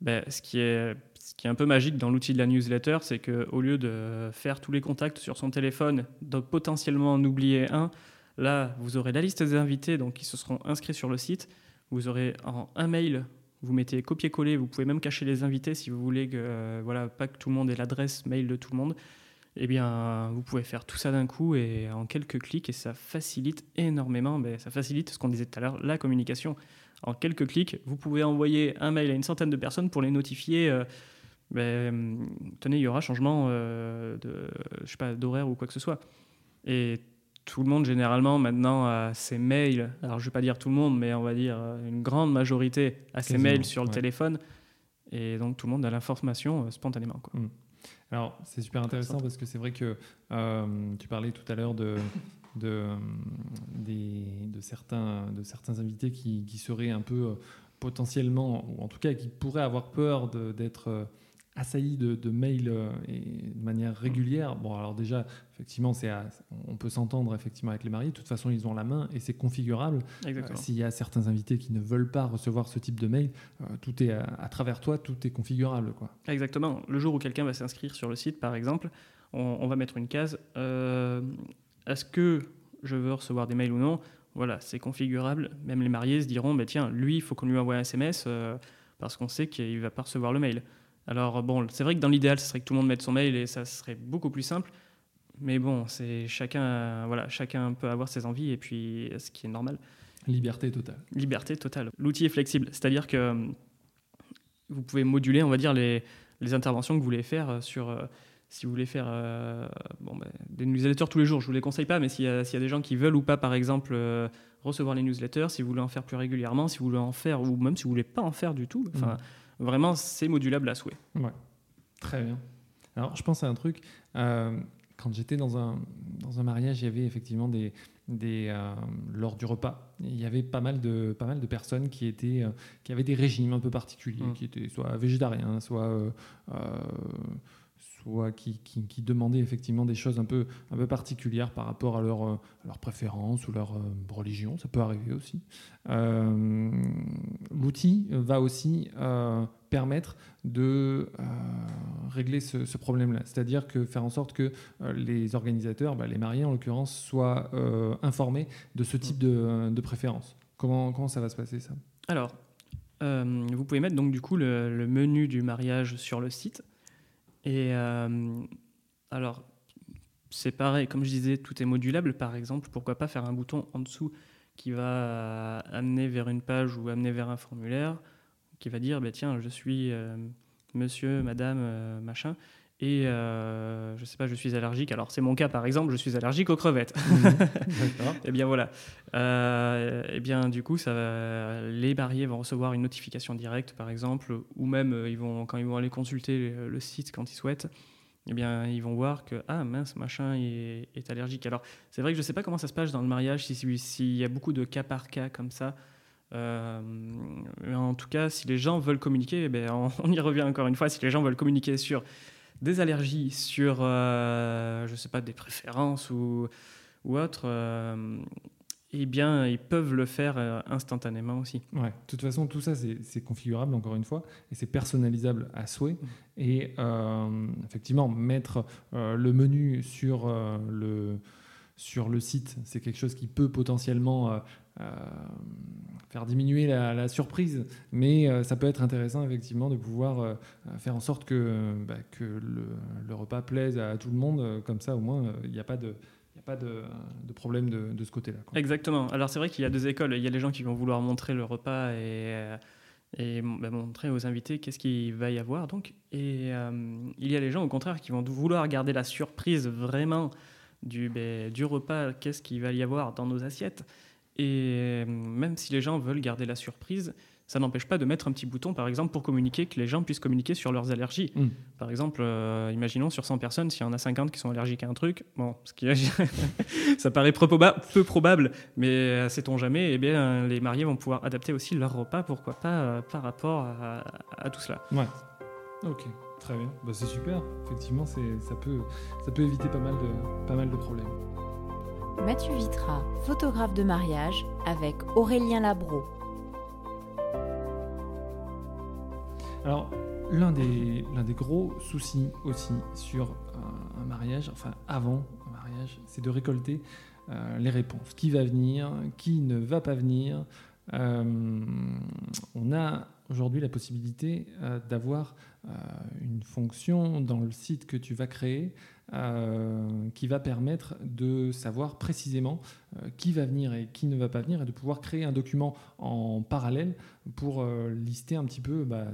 ben, ce qui est ce qui est un peu magique dans l'outil de la newsletter, c'est qu'au lieu de faire tous les contacts sur son téléphone, de potentiellement en oublier un, là, vous aurez la liste des invités donc, qui se seront inscrits sur le site. Vous aurez en un mail, vous mettez copier-coller, vous pouvez même cacher les invités si vous voulez que, euh, voilà, pas que tout le monde ait l'adresse mail de tout le monde. Eh bien, vous pouvez faire tout ça d'un coup et en quelques clics et ça facilite énormément, mais ben, ça facilite ce qu'on disait tout à l'heure, la communication. En quelques clics, vous pouvez envoyer un mail à une centaine de personnes pour les notifier. Euh, ben, tenez, il y aura changement euh, de, je sais pas, d'horaire ou quoi que ce soit. Et tout le monde généralement maintenant a ses mails. Alors je vais pas dire tout le monde, mais on va dire euh, une grande majorité a ses Quasiment, mails sur le ouais. téléphone. Et donc tout le monde a l'information euh, spontanément. Quoi. Alors, c'est super intéressant parce que c'est vrai que euh, tu parlais tout à l'heure de, de, des- de, certains, de certains invités qui, qui seraient un peu potentiellement, ou en tout cas qui pourraient avoir peur d'être assaillis de, de mails euh, et de manière régulière. Bon, alors déjà, effectivement, c'est on peut s'entendre effectivement avec les mariés. De toute façon, ils ont la main et c'est configurable. Euh. S'il y a certains invités qui ne veulent pas recevoir ce type de mail, euh, tout est à, à travers toi, tout est configurable. Quoi. Exactement. Le jour où quelqu'un va s'inscrire sur le site, par exemple, on, on va mettre une case. euh, Est-ce que je veux recevoir des mails ou non? Voilà, c'est configurable. Même les mariés se diront, bah, tiens, lui, il faut qu'on lui envoie un SMS parce qu'on sait qu'il va pas recevoir le mail. Alors bon, c'est vrai que dans l'idéal, ce serait que tout le monde mette son mail et ça serait beaucoup plus simple. Mais bon, c'est chacun, euh, voilà, chacun peut avoir ses envies et puis ce qui est normal. Liberté totale. Liberté totale. L'outil est flexible, c'est-à-dire que euh, vous pouvez moduler, on va dire, les, les interventions que vous voulez faire euh, sur. euh, si vous voulez faire euh, bon, ben, des newsletters tous les jours, je ne vous les conseille pas, mais s'il y, y a des gens qui veulent ou pas, par exemple, euh, recevoir les newsletters, si vous voulez en faire plus régulièrement, si vous voulez en faire, ou même si vous voulez pas en faire du tout, enfin, vraiment, c'est modulable à souhait. Très bien. Alors, je pense à un truc. euh, quand j'étais dans un, dans un mariage, il y avait effectivement des. des euh, lors du repas, il y avait pas mal de, pas mal de personnes qui, étaient, euh, qui avaient des régimes un peu particuliers, Mm. qui étaient soit végétariens, soit. Qui, demandaient effectivement des choses un peu, un peu particulières par rapport à leur, euh, à leur ou leur euh, religion, ça peut arriver aussi. Euh, L'outil va aussi permettre de régler ce, problème-là. C'est-à-dire que faire en sorte que les organisateurs, bah, les mariés en l'occurrence, soient informés de ce type de, de préférence. Comment, comment ça va se passer ça? Alors, vous pouvez mettre donc du coup le menu du mariage sur le site. Et euh, alors, c'est pareil, comme je disais, tout est modulable. Par exemple, pourquoi pas faire un bouton en dessous qui va amener vers une page ou amener vers un formulaire qui va dire, bah, tiens, je suis euh, monsieur, madame, euh, machin. Et euh, je sais pas, je suis allergique. Alors c'est mon cas par exemple, je suis allergique aux crevettes. D'accord. Et bien voilà. Euh, et bien du coup, ça va- les mariés vont recevoir une notification directe, par exemple, ou même euh, ils vont quand ils vont aller consulter le, le site quand ils souhaitent. Eh bien, ils vont voir que ah mince machin est, est allergique. Alors c'est vrai que je sais pas comment ça se passe dans le mariage, si- si- s'il y a beaucoup de cas par cas comme ça. Euh, mais en tout cas, si les gens veulent communiquer, eh on, on y revient encore une fois. Si les gens veulent communiquer sur des allergies, sur euh, je sais pas des préférences ou ou autre, euh, eh bien, ils peuvent le faire euh, instantanément aussi. Ouais. De toute façon, tout ça, c'est configurable, encore une fois, et c'est personnalisable à souhait. Et euh, effectivement, mettre le menu sur, le, sur le site, c'est quelque chose qui peut potentiellement euh, euh, faire diminuer la, surprise, mais euh, ça peut être intéressant, effectivement, de pouvoir faire en sorte que, bah, le, repas plaise à tout le monde. Comme ça, au moins, il n'y a pas de... Problème de, ce côté-là. Exactement. Alors c'est vrai qu'il y a deux écoles. Il y a les gens qui vont vouloir montrer le repas et, bah, montrer aux invités qu'est-ce qu'il va y avoir. Donc. Et il y a les gens au contraire qui vont vouloir garder la surprise vraiment du, ben, du repas, qu'est-ce qu'il va y avoir dans nos assiettes. Et euh, même si les gens veulent garder la surprise, ça n'empêche pas de mettre un petit bouton, par exemple, pour communiquer, que les gens puissent communiquer sur leurs allergies. Mm. Par exemple, euh, imaginons sur 100 personnes, s'il y en a 50 qui sont allergiques à un truc, bon, ce qui ça paraît peu, proba- peu probable, mais euh, sait-on jamais, eh bien, les mariés vont pouvoir adapter aussi leur repas, pourquoi pas, euh, par rapport à, à tout cela. Ouais. Ok, très bien. Bah, c'est super. Effectivement, c'est, ça, peut, ça peut éviter pas mal de, pas mal de problèmes. Mathieu Vitra, photographe de mariage, avec Aurélien Labro. Alors, l'un des, l'un des gros soucis aussi sur un, un mariage, enfin avant un mariage, c'est de récolter euh, les réponses. Qui va venir Qui ne va pas venir Euh, On a aujourd'hui la possibilité euh, d'avoir une fonction dans le site que tu vas créer euh, qui va permettre de savoir précisément euh, qui va venir et qui ne va pas venir et de pouvoir créer un document en parallèle pour euh, lister un petit peu bah,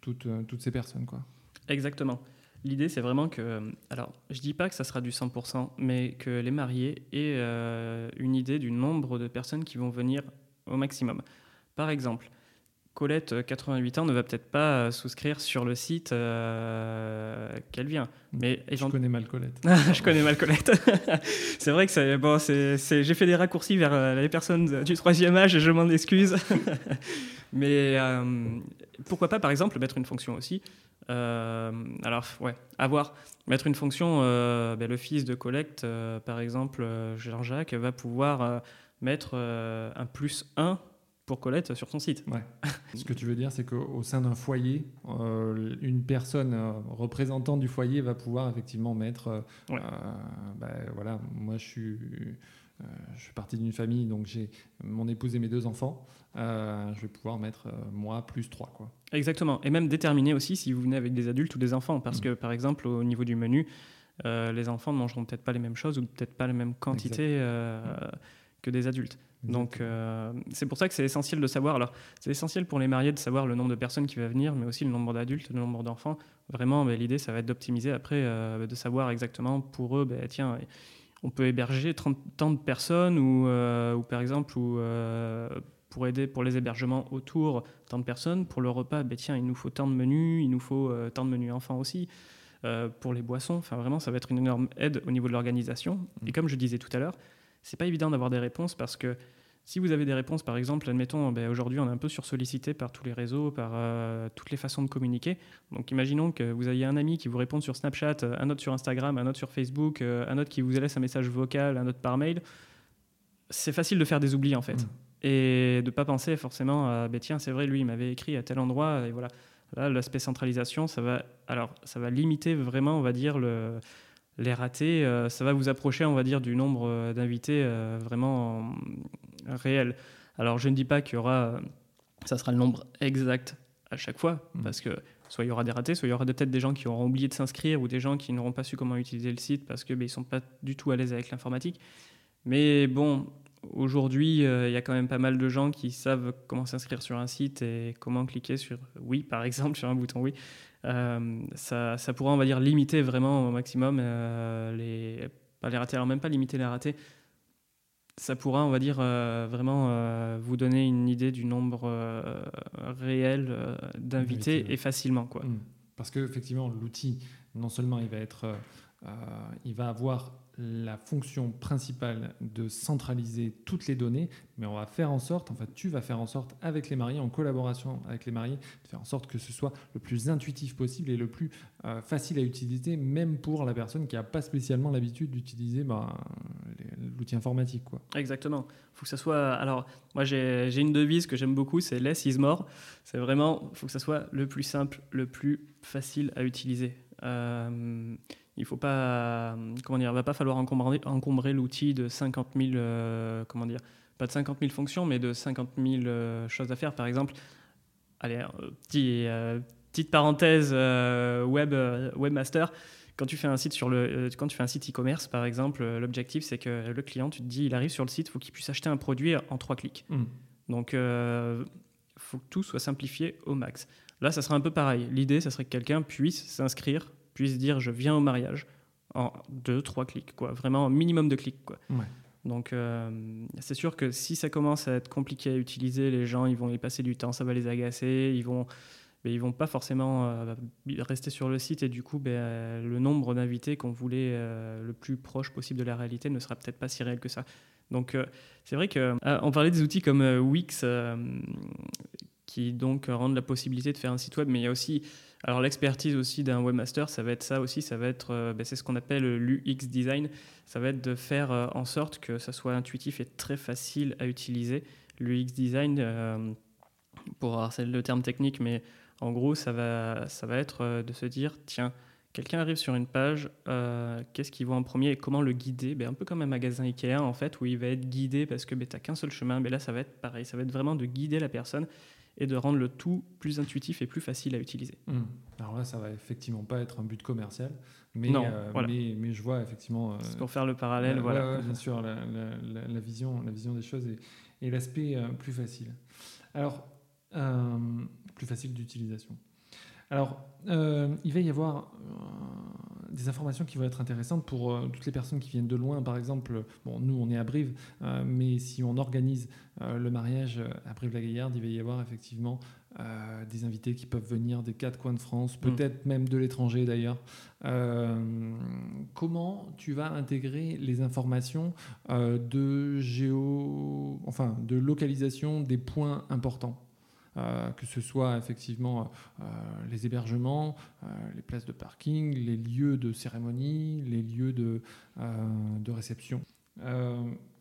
toutes, euh, toutes ces personnes. Quoi. Exactement. L'idée, c'est vraiment que. Alors, je dis pas que ça sera du 100%, mais que les mariés aient euh, une idée du nombre de personnes qui vont venir au maximum. Par exemple, Colette, 88 ans, ne va peut-être pas souscrire sur le site euh, qu'elle vient. Mais je connais mal Colette. je connais mal Colette. c'est vrai que c'est bon, c'est, j'ai fait des raccourcis vers euh, les personnes du troisième âge et je m'en excuse. Mais euh, pourquoi pas, par exemple, mettre une fonction aussi Alors, ouais, avoir mettre une fonction. Ben, le fils de Colette, par exemple, Jean-Jacques, va pouvoir mettre un plus 1 pour Colette sur son site. Ouais. Ce que tu veux dire, c'est qu'au sein d'un foyer, euh, une personne euh, représentant du foyer va pouvoir effectivement mettre. Euh, bah, voilà, moi je suis. je fais partie d'une famille, donc j'ai mon épouse et mes deux enfants. je vais pouvoir mettre moi plus trois. Quoi. Exactement. Et même déterminer aussi si vous venez avec des adultes ou des enfants. Parce mm. que, par exemple, au niveau du menu, les enfants ne mangeront peut-être pas les mêmes choses ou peut-être pas la même quantité que des adultes. Donc euh, c'est pour ça que c'est essentiel de savoir. Alors c'est essentiel pour les mariés de savoir le nombre de personnes qui va venir, mais aussi le nombre d'adultes, le nombre d'enfants. Vraiment, ben, l'idée ça va être d'optimiser après, euh, de savoir exactement pour eux, ben, tiens, on peut héberger 30, tant de personnes ou, euh, ou par exemple ou, pour aider pour les hébergements autour tant de personnes. Pour le repas, ben, tiens, il nous faut tant de menus, il nous faut tant de menus enfants aussi. pour les boissons, enfin vraiment, ça va être une énorme aide au niveau de l'organisation. Et mmh. comme je disais tout à l'heure, c'est pas évident d'avoir des réponses parce que si vous avez des réponses, par exemple, admettons, ben, aujourd'hui on est un peu sursollicité par tous les réseaux, par euh, toutes les façons de communiquer. Donc imaginons que vous ayez un ami qui vous répond sur Snapchat, un autre sur Instagram, un autre sur Facebook, euh, un autre qui vous laisse un message vocal, un autre par mail. C'est facile de faire des oublis en fait. Mm. Et de pas penser forcément à, ben, tiens, c'est vrai, lui, il m'avait écrit à tel endroit, et voilà. Là, l'aspect centralisation, ça va, alors, ça va limiter vraiment, on va dire, le, les ratés, euh, ça va vous approcher, on va dire, du nombre euh, d'invités euh, vraiment réel. Alors, je ne dis pas qu'il y aura, ça sera le nombre exact à chaque fois, mmh. parce que soit il y aura des ratés, soit il y aura peut-être des gens qui auront oublié de s'inscrire ou des gens qui n'auront pas su comment utiliser le site parce qu'ils ben, ne sont pas du tout à l'aise avec l'informatique. Mais bon, aujourd'hui, il y a quand même pas mal de gens qui savent comment s'inscrire sur un site et comment cliquer sur oui, par exemple, sur un bouton oui. Euh, ça, ça, pourra, on va dire, limiter vraiment au maximum euh, les, pas les ratés, alors même pas limiter les ratés, ça pourra, on va dire, euh, vraiment vous donner une idée du nombre réel d'invités et facilement. Quoi. Mmh. Parce qu'effectivement, l'outil, non seulement il va, être, il va avoir la fonction principale de centraliser toutes les données, mais on va faire en sorte, en fait, tu vas faire en sorte avec les mariés, en collaboration avec les mariés, de faire en sorte que ce soit le plus intuitif possible et le plus euh, facile à utiliser, même pour la personne qui n'a pas spécialement l'habitude d'utiliser bah, l'outil informatique. Quoi. Exactement. Il faut que ça soit. Alors, moi, j'ai une devise que j'aime beaucoup, c'est less is more. C'est vraiment, il faut que ça soit le plus simple, le plus facile à utiliser. Euh, il faut pas, comment dire, va pas falloir encombrer, encombrer l'outil de 50 000, euh, comment dire, pas de 50 000 fonctions, mais de 50 000 euh, choses à faire. Par exemple, allez, euh, petit, petite parenthèse web, webmaster. Quand tu fais un site sur le, quand tu fais un site e-commerce, par exemple, l'objectif c'est que le client, tu te dis, il arrive sur le site, il faut qu'il puisse acheter un produit en trois clics. Mmh. Donc, il faut que tout soit simplifié au max. Là, ça sera un peu pareil. L'idée, ça serait que quelqu'un puisse s'inscrire puisse dire je viens au mariage en deux, trois clics, quoi. Vraiment un minimum de clics, quoi. Donc euh, c'est sûr que si ça commence à être compliqué à utiliser, les gens ils vont y passer du temps, ça va les agacer, ils vont mais ils vont pas forcément euh, rester sur le site et du coup ben, le nombre d'invités qu'on voulait euh, le plus proche possible de la réalité ne sera peut-être pas si réel que ça. Donc c'est vrai que on parlait des outils comme Wix qui donc rendent la possibilité de faire un site web, mais il y a aussi alors l'expertise aussi d'un webmaster, ça va être ça aussi, ça va être, euh, ben, c'est ce qu'on appelle l'UX design, ça va être de faire euh, en sorte que ça soit intuitif et très facile à utiliser. L'UX design, euh, pour c'est le terme technique, mais en gros, ça va, ça va être de se dire, tiens, quelqu'un arrive sur une page, qu'est-ce qu'il voit en premier et comment le guider? Ben, Un peu comme un magasin Ikea, en fait, où il va être guidé parce que ben, tu n'as qu'un seul chemin. Mais là, ça va être pareil, ça va être vraiment de guider la personne et de rendre le tout plus intuitif et plus facile à utiliser. Hmm. Alors là, ça va effectivement pas être un but commercial, mais, euh, mais, mais, je vois effectivement. Euh, C'est pour faire le parallèle, voilà. bien sûr, la, la, vision, la vision des choses et, et l'aspect euh, plus facile. Alors, plus facile d'utilisation. Alors, euh, il va y avoir euh, des informations qui vont être intéressantes pour euh, toutes les personnes qui viennent de loin. Par exemple, bon, nous, on est à Brive, euh, mais si on organise euh, le mariage à Brive-la-Gaillarde, il va y avoir effectivement des invités qui peuvent venir des quatre coins de France, peut-être même de l'étranger d'ailleurs. Comment tu vas intégrer les informations de géo, enfin de localisation des points importants? Euh, que ce soit effectivement euh, les hébergements, euh, les places de parking, les lieux de cérémonie, les lieux de, de réception.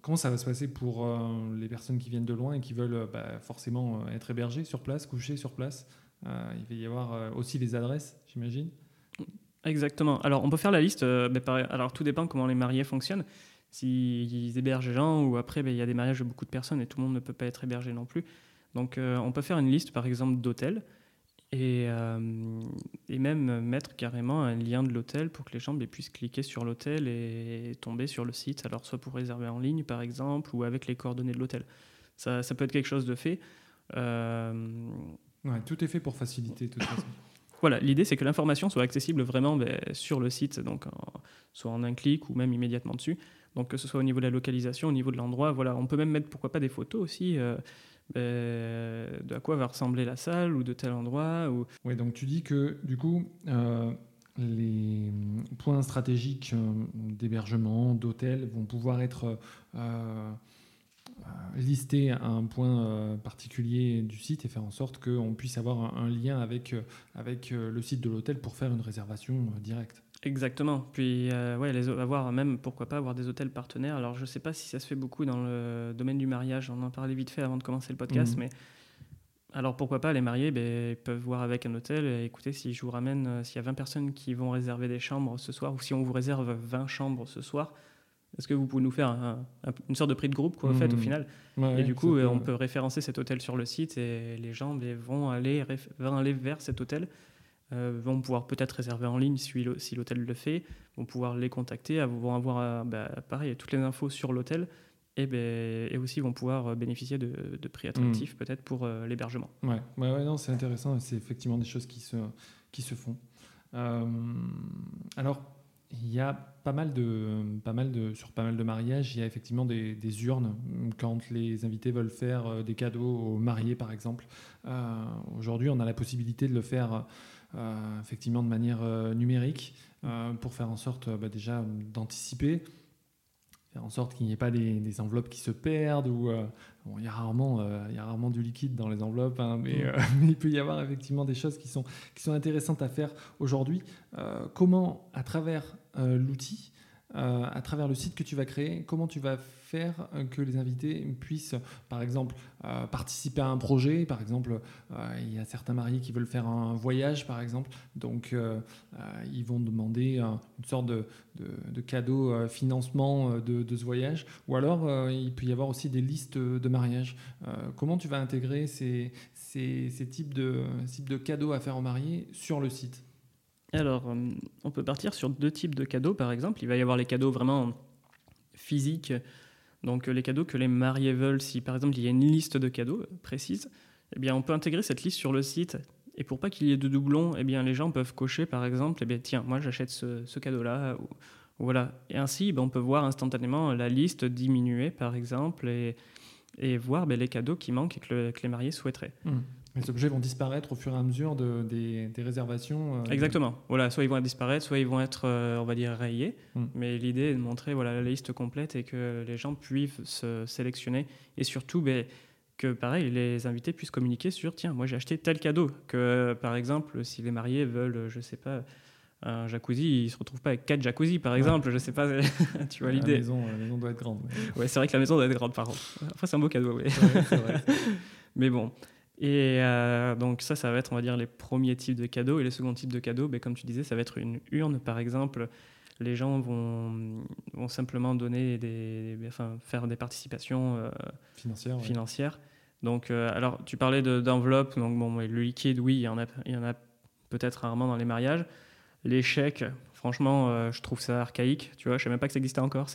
Comment ça va se passer pour les personnes qui viennent de loin et qui veulent bah, forcément être hébergées sur place, couchées sur place? Il va y avoir aussi les adresses, j'imagine? Exactement. Alors, on peut faire la liste. mais alors, tout dépend comment les mariés fonctionnent. S'ils hébergent les gens ou après, ben, il y a des mariages de beaucoup de personnes et tout le monde ne peut pas être hébergé non plus. Donc, euh, on peut faire une liste, par exemple, d'hôtels et, euh, et même mettre carrément un lien de l'hôtel pour que les gens puissent cliquer sur l'hôtel et tomber sur le site. Alors, soit pour réserver en ligne, par exemple, ou avec les coordonnées de l'hôtel. Ça, ça peut être quelque chose de fait. Euh, Ouais, tout est fait pour faciliter de toute façon. voilà, l'idée c'est que l'information soit accessible vraiment ben, sur le site, donc en- soit en un clic ou même immédiatement dessus. Donc que ce soit au niveau de la localisation, au niveau de l'endroit, voilà, on peut même mettre pourquoi pas des photos aussi euh, ben, de à quoi va ressembler la salle ou de tel endroit. Ou... Ouais, donc tu dis que du coup, euh, les points stratégiques euh, d'hébergement, d'hôtel vont pouvoir être euh, euh, listés à un point euh, particulier du site et faire en sorte qu'on puisse avoir un, un lien avec, euh, avec euh, le site de l'hôtel pour faire une réservation euh, directe. Exactement. Puis euh, ouais, les, avoir même pourquoi pas avoir des hôtels partenaires. Alors je sais pas si ça se fait beaucoup dans le domaine du mariage. On en parlait vite fait avant de commencer le podcast, Mhm. mais alors pourquoi pas les mariés ben, peuvent voir avec un hôtel et écoutez si je vous ramène euh, s'il y a 20 personnes qui vont réserver des chambres ce soir ou si on vous réserve 20 chambres ce soir est-ce que vous pouvez nous faire un- un- une sorte de prix de groupe quoi, en fait, au Mhm. final Ouais, Et du coup, euh, on peut référencer cet hôtel sur le site et les gens ben, vont, aller, vont aller vers cet hôtel, euh, vont pouvoir peut-être réserver en ligne si l'hô- si l'hôtel le fait, vont pouvoir les contacter, vont avoir euh, bah, pareil, toutes les infos sur l'hôtel et, ben, et aussi vont pouvoir euh, bénéficier de, de prix attractifs peut-être pour euh, l'hébergement. Ouais, ouais, ouais, non, c'est intéressant. C'est effectivement des choses qui se, qui se font. Euh, alors, il y a pas mal de, pas mal de, sur pas mal de mariages, il y a effectivement des, des urnes quand les invités veulent faire des cadeaux aux mariés, par exemple. Euh, Aujourd'hui, on a la possibilité de le faire effectivement de manière euh, numérique euh, pour faire en sorte euh, bah, déjà d'anticiper faire en sorte qu'il n'y ait pas des, des enveloppes qui se perdent ou euh, bon, il y a rarement euh, il y a rarement du liquide dans les enveloppes hein, mais, euh, mais il peut y avoir effectivement des choses qui sont qui sont intéressantes à faire aujourd'hui. Euh, comment à travers euh, l'outil euh, à travers le site que tu vas créer, comment tu vas euh, que les invités puissent, par exemple, euh, participer à un projet. Par exemple, euh, il y a certains mariés qui veulent faire un voyage, par exemple. Donc, ils vont demander une sorte de, de, de cadeau financement de, ce voyage. Ou alors, il peut y avoir aussi des listes de mariage. Comment tu vas intégrer ces, types, de, types de cadeaux à faire aux mariés sur le site? Alors, on peut partir sur deux types de cadeaux, par exemple. Il va y avoir les cadeaux vraiment physiques, donc euh, les cadeaux que les mariés veulent. Si, par exemple, il y a une liste de cadeaux euh, précise, eh bien, on peut intégrer cette liste sur le site. Et pour pas qu'il y ait de doublons, eh bien, les gens peuvent cocher, par exemple, eh bien, tiens, moi, j'achète ce, cadeau-là. Voilà. Et ainsi, ben, on peut voir instantanément la liste diminuer, par exemple, et, voir ben, les cadeaux qui manquent et que, le- que les mariés souhaiteraient. Les objets vont disparaître au fur et à mesure de, des, des réservations. euh, Exactement. Voilà, soit ils vont disparaître, soit ils vont être, euh, on va dire, rayés. Mm. Mais l'idée est de montrer voilà, la liste complète et que les gens puissent se sélectionner. Et surtout, ben, que pareil, les invités puissent communiquer sur tiens, moi j'ai acheté tel cadeau. Que par exemple, si les mariés veulent, je sais pas, un jacuzzi, ils se retrouvent pas avec quatre jacuzzi, par exemple. Je sais pas, tu vois la l'idée. maison, la maison doit être grande. Ouais, c'est vrai que la maison doit être grande, par contre. Après, c'est un beau cadeau, oui. Ouais, c'est vrai. Mais bon. Et euh, donc ça, ça va être, on va dire, les premiers types de cadeaux. Et les seconds types de cadeaux, ben, comme tu disais, ça va être une urne, par exemple. Les gens vont, vont simplement donner des, enfin, faire des participations euh, Financière, ouais. financières. Donc, euh, alors, tu parlais de- d'enveloppe. Donc, bon, le liquide, oui, il y en a, il y en a peut-être rarement dans les mariages. Les chèques, franchement, euh, je trouve ça archaïque. Tu vois, je sais même pas que ça existait encore.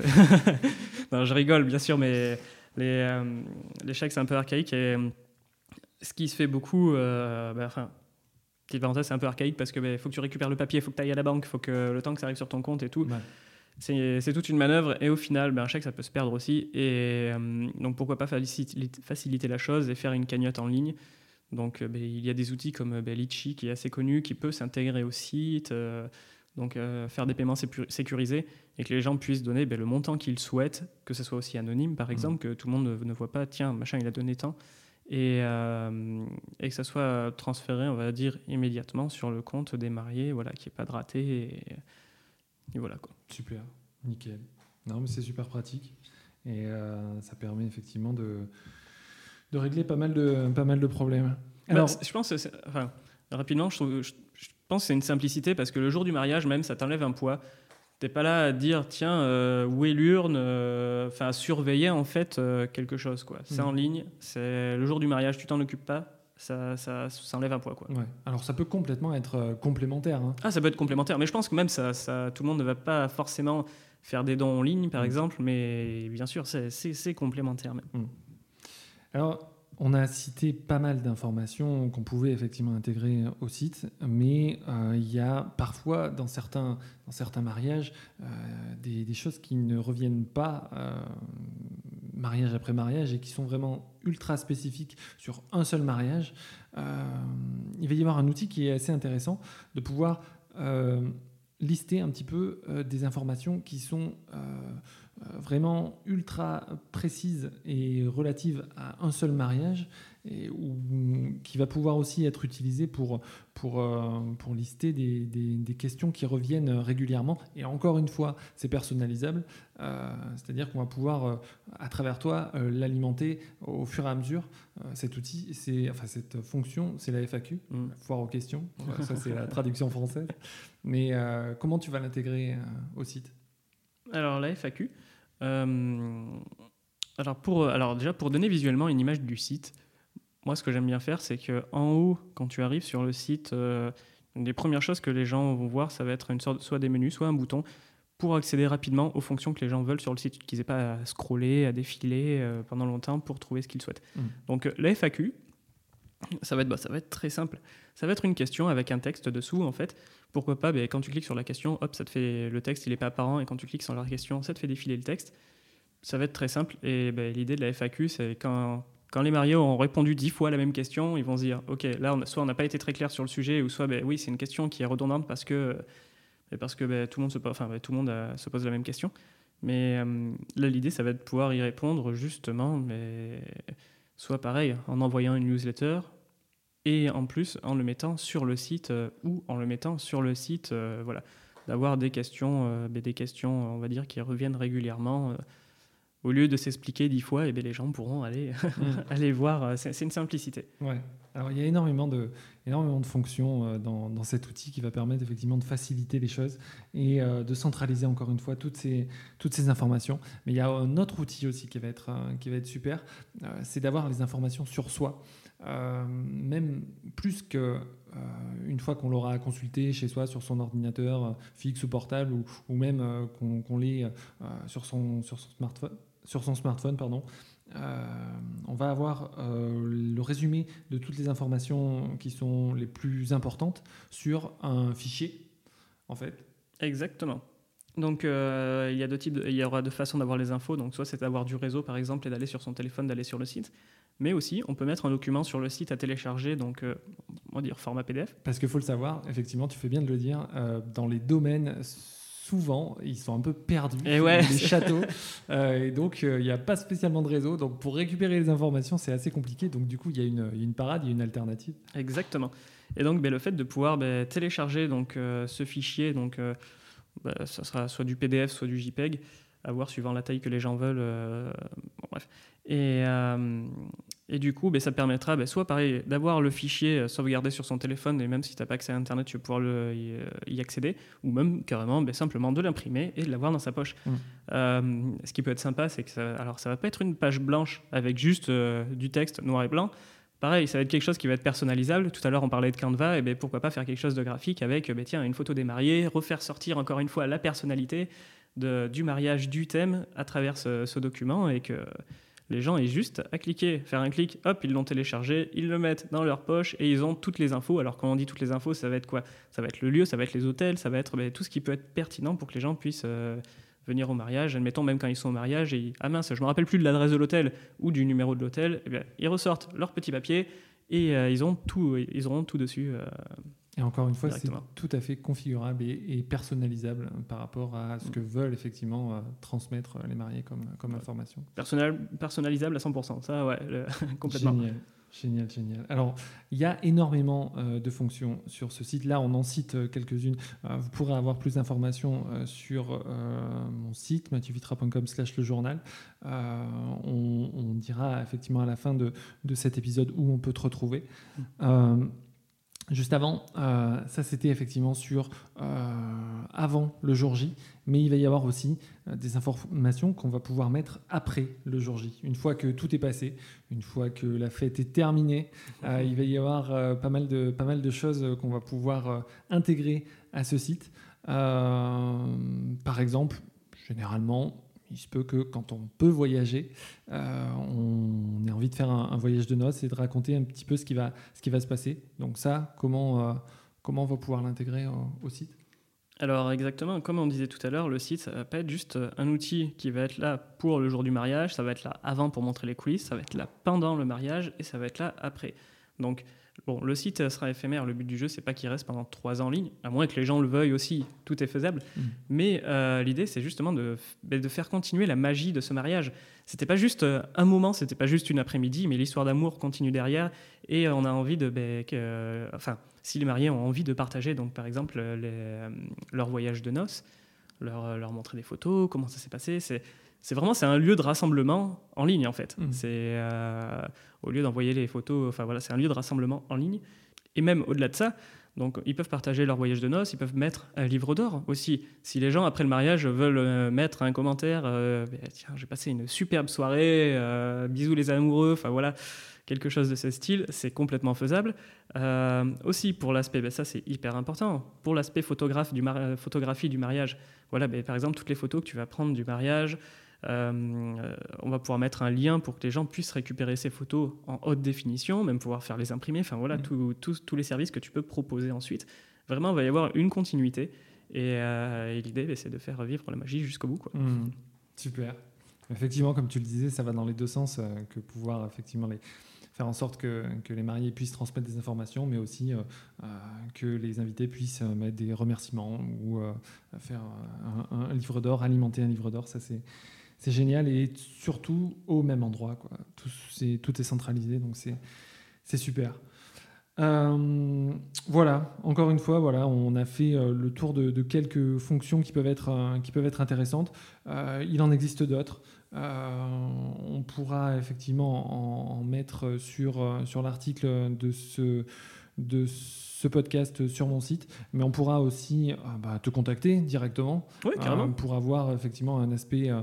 non, je rigole, bien sûr, mais les, euh, les chèques, c'est un peu archaïque. Et ce qui se fait beaucoup, euh, bah, enfin, petite parenthèse, c'est un peu archaïque parce que ben, faut que tu récupères le papier, il faut que tu ailles à la banque, faut que le temps que ça arrive sur ton compte et tout. Ouais. C'est toute une manœuvre et au final, ben, un chèque, ça peut se perdre aussi. Et euh, donc, pourquoi pas faciliter, la chose et faire une cagnotte en ligne Donc, euh, ben, il y a des outils comme Litchi qui est assez connu, qui peut s'intégrer au site, euh, donc euh, faire des paiements sécurisés et que les gens puissent donner ben, le montant qu'ils souhaitent, que ce soit aussi anonyme par exemple, que tout le monde ne, ne voit pas, tiens, machin, il a donné tant. Et, euh, et que ça soit transféré, on va dire, immédiatement sur le compte des mariés, voilà, n'y ait pas de raté. Et, et voilà quoi. Super, nickel. Non, mais c'est super pratique. Et euh, ça permet effectivement de, de régler pas mal de, pas mal de problèmes. Bah, Alors, je pense, enfin, rapidement, je, trouve- je- je pense que c'est une simplicité parce que le jour du mariage, même, ça t'enlève un poids. T'es pas là à dire, tiens, euh, où est l'urne euh, Enfin, à surveiller en fait euh, quelque chose, quoi. C'est Mhm. en ligne, c'est le jour du mariage, tu t'en occupes pas, ça, ça, ça enlève un poids, quoi. ouais. Alors ça peut complètement être euh, complémentaire. hein. Ah, ça peut être complémentaire, mais je pense que même ça, ça, tout le monde ne va pas forcément faire des dons en ligne, par Mhm. exemple, mais bien sûr, c'est- complémentaire même. Alors, on a cité pas mal d'informations qu'on pouvait effectivement intégrer au site, mais euh, il y a parfois dans certains, mariages euh, des, choses qui ne reviennent pas euh, mariage après mariage et qui sont vraiment ultra spécifiques sur un seul mariage. Il va y avoir un outil qui est assez intéressant de pouvoir lister un petit peu des informations qui sont vraiment ultra précises et relatives à un seul mariage et ou, qui va pouvoir aussi être utilisé pour, pour, euh, pour lister des, des- des questions qui reviennent régulièrement. Et encore une fois, c'est personnalisable, euh, c'est-à-dire qu'on va pouvoir, euh, à travers toi, euh, l'alimenter au fur et à mesure. Euh, cet outil, c'est, enfin, cette fonction, c'est la FAQ, Mm. foire aux questions. Voilà, ça, c'est la traduction française. Mais euh, comment tu vas l'intégrer euh, au site? Alors la FAQ. Euh, alors, pour, alors déjà pour donner visuellement une image du site, moi ce que j'aime bien faire c'est que en haut quand tu arrives sur le site, euh, une des premières choses que les gens vont voir ça va être une sorte soit des menus, soit un bouton pour accéder rapidement aux fonctions que les gens veulent sur le site, qu'ils n'aient pas à scroller, à défiler euh, pendant longtemps pour trouver ce qu'ils souhaitent. Mm. Donc euh, la FAQ, ça va, être, bah, ça va être très simple. Ça va être une question avec un texte dessous en fait. Pourquoi pas, ben, quand tu cliques sur la question, hop, ça te fait le texte, il n'est pas apparent, et quand tu cliques sur la question, ça te fait défiler le texte. Ça va être très simple. Et ben, l'idée de la FAQ, c'est quand, quand les mariés ont répondu dix fois à la même question, ils vont se dire, ok, là, soit on n'a pas été très clair sur le sujet, ou soit, ben, oui, c'est une question qui est redondante parce que, parce que tout le monde, se, enfin, tout le monde euh, se pose la même question. Mais euh, là, l'idée, ça va être de pouvoir y répondre justement, mais soit pareil, en envoyant une newsletter, et en plus en le mettant sur le site euh, ou en le mettant sur le site, euh, voilà, d'avoir des questions, euh, ben, des questions, on va dire, qui reviennent régulièrement. au lieu de s'expliquer dix fois, et ben, les gens pourront aller, aller voir. C'est une simplicité. Ouais. Alors il y a énormément de, énormément de fonctions dans, dans cet outil qui va permettre effectivement de faciliter les choses et de centraliser encore une fois toutes ces, toutes ces informations. Mais il y a un autre outil aussi qui va être, qui va être super, c'est d'avoir les informations sur soi. Euh, même plus que euh, une fois qu'on l'aura consulté chez soi sur son ordinateur euh, fixe ou portable ou, même qu'on l'ait sur, son, smartphone, sur son smartphone pardon, on va avoir le résumé de toutes les informations qui sont les plus importantes sur un fichier, en fait. Exactement. Donc euh, il y a deux types, de- il y aura deux façons d'avoir les infos. Donc soit c'est d'avoir du réseau par exemple et d'aller sur son téléphone, d'aller sur le site. Mais aussi on peut mettre un document sur le site à télécharger, donc euh, on va dire format PDF. Parce qu'il faut le savoir, effectivement, tu fais bien de le dire, euh, dans les domaines, souvent, ils sont un peu perdus, Et ouais, les châteaux. Euh, et donc, euh, il n'y a pas spécialement de réseau. Donc, pour récupérer les informations, c'est assez compliqué. Donc, du coup, il y, a une- une parade, il y a une alternative. Exactement. Et donc, ben, le fait de pouvoir ben, télécharger donc, euh, ce fichier, donc, ben, ça sera soit du PDF, soit du JPEG, à voir suivant la taille que les gens veulent. euh, bon, bref. Et, euh, et du coup, ben, ça permettra ben, soit pareil d'avoir le fichier euh, sauvegardé sur son téléphone, et même si tu n'as pas accès à Internet, tu vas pouvoir le- y, y accéder, ou même carrément ben, simplement de l'imprimer et de l'avoir dans sa poche. Mm. Euh, ce qui peut être sympa, c'est que ça, alors ça va pas être une page blanche avec juste du texte noir et blanc. Pareil, ça va être quelque chose qui va être personnalisable. Tout à l'heure, on parlait de Canva, et ben pourquoi pas faire quelque chose de graphique avec, ben tiens, une photo des mariés, refaire sortir encore une fois la personnalité du mariage, du thème à travers ce, ce document, et que Les gens aient juste à cliquer, faire un clic, hop, ils l'ont téléchargé, ils le mettent dans leur poche et ils ont toutes les infos. Alors quand on dit toutes les infos, ça va être quoi? Ça va être le lieu, ça va être les hôtels, ça va être ben, tout ce qui peut être pertinent pour que les gens puissent euh, venir au mariage. Admettons même quand ils sont au mariage et ah mince, je me rappelle plus de l'adresse de l'hôtel ou du numéro de l'hôtel, eh bien, ils ressortent leur petit papier et euh, ils ont tout, ils auront tout dessus. euh, Et encore une fois, c'est tout à fait configurable et, et personnalisable euh, par rapport à ce que veulent effectivement euh, transmettre les mariés comme, comme Ouais. information. personnal, personnalisable à 100%. Ça, ouais, le- complètement. Génial. Génial, génial. Alors, il y a énormément euh, de fonctions sur ce site. Là, on en cite euh, quelques-unes. Euh, vous pourrez avoir plus d'informations sur mon site, mathieuVitra.com slash le journal. On, on dira effectivement à la fin de, de cet épisode où on peut te retrouver. Euh, Juste avant, euh, ça c'était effectivement sur euh, avant le jour J, mais il va y avoir aussi euh, des informations qu'on va pouvoir mettre après le jour J. Une fois que tout est passé, une fois que la fête est terminée, euh, il va y avoir euh, pas, mal de, pas mal de choses qu'on va pouvoir intégrer à ce site. Par exemple, généralement, il se peut que quand on peut voyager, on ait envie de faire un, voyage de noces et de raconter un petit peu ce qui va, ce qui va se passer. Donc ça, comment, comment on va pouvoir l'intégrer au site? Alors exactement, comme on disait tout à l'heure, le site, ça va pas être juste euh, un outil qui va être là pour le jour du mariage, ça va être là avant pour montrer les coulisses, ça va être là pendant le mariage et ça va être là après. Donc bon, le site euh, sera éphémère, le but du jeu, c'est pas qu'il reste pendant trois ans en ligne, à moins que les gens le veuillent aussi, tout est faisable. Mhm. Mais euh, l'idée, c'est justement de, ben, de faire continuer la magie de ce mariage. C'était pas juste un moment, c'était pas juste une après-midi, mais l'histoire d'amour continue derrière et on a envie de, ben, que, euh, enfin, si les mariés ont envie de partager, donc par exemple euh, les, euh, leur voyage de noces, leur, euh, leur montrer des photos, comment ça s'est passé, c'est c'est vraiment c'est un lieu de rassemblement en ligne en fait. Mhm. C'est euh, au lieu d'envoyer les photos, enfin voilà, c'est un lieu de rassemblement en ligne. Et même au-delà de ça, donc ils peuvent partager leur voyage de noces, ils peuvent mettre un livre d'or aussi. Si les gens après le mariage veulent mettre un commentaire, euh, tiens j'ai passé une superbe soirée, euh, bisous les amoureux, enfin voilà, quelque chose de ce style, c'est complètement faisable. Euh, aussi pour l'aspect, ben, ça c'est hyper important, pour l'aspect photographe du mar- euh, photographie du mariage. Voilà, ben, par exemple toutes les photos que tu vas prendre du mariage. euh, on va pouvoir mettre un lien pour que les gens puissent récupérer ces photos en haute définition, même pouvoir faire les imprimer. Enfin voilà, tout- tous- les services que tu peux proposer ensuite. Vraiment, il va y avoir une continuité. Et, euh, et l'idée, ben, c'est de faire vivre la magie jusqu'au bout. Quoi. Mhm. Super. Effectivement, comme tu le disais, ça va dans les deux sens, euh, que pouvoir effectivement les, faire en sorte que, les mariés puissent transmettre des informations, mais aussi euh, euh, que les invités puissent euh, mettre des remerciements ou faire un, livre d'or, alimenter un livre d'or. Ça, c'est génial et surtout au même endroit. Quoi. Tout, est centralisé, donc c'est super. Voilà, encore une fois, voilà, on a fait le tour de, quelques fonctions qui peuvent être, qui peuvent être intéressantes. Il en existe d'autres. Euh, on pourra effectivement en, mettre sur, euh, sur l'article de ce, de ce podcast sur mon site, mais on pourra aussi euh, bah, te contacter directement Oui, carrément. euh, pour avoir effectivement un aspect euh,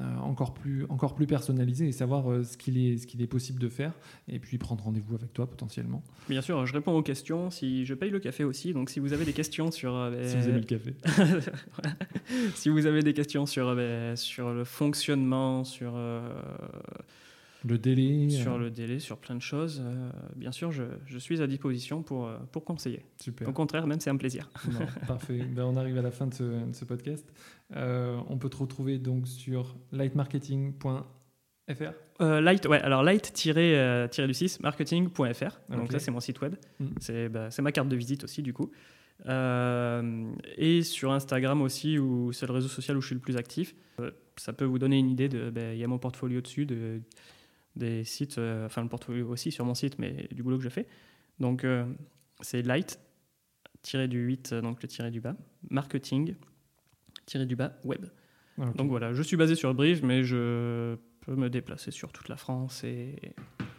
euh, encore, plus, encore plus personnalisé et savoir euh, ce qu'il est, ce qu'il est possible de faire et puis prendre rendez-vous avec toi potentiellement. Bien sûr, je réponds aux questions. Si je paye le café aussi, donc si vous avez des questions sur euh, Si vous aimez le café. Si vous avez des questions sur euh, ben, sur le fonctionnement, sur euh, Le délai. sur euh, le délai, sur plein de choses, euh, bien sûr, je, je suis à disposition pour euh, pour conseiller. Super. Au contraire, même c'est un plaisir. Non, parfait. Ben, on arrive à la fin de ce, de ce podcast. On peut te retrouver donc sur lightmarketing.fr. Euh, light, ouais, alors light-du6 marketing.fr. Donc Ok. ça, c'est mon site web. Mm. C'est bah, ma carte de visite aussi, du coup. Euh, et sur Instagram aussi, où c'est le réseau social où je suis le plus actif. Ça peut vous donner une idée de. ben, Il y a mon portfolio dessus, de, des sites, euh, enfin le portfolio aussi sur mon site, mais du boulot que je fais. Donc euh, c'est light, tiré du 8, euh, donc le tiré du bas, marketing, tiré du bas, web. Ah. Donc voilà, je suis basé sur Brive, mais je peux me déplacer sur toute la France et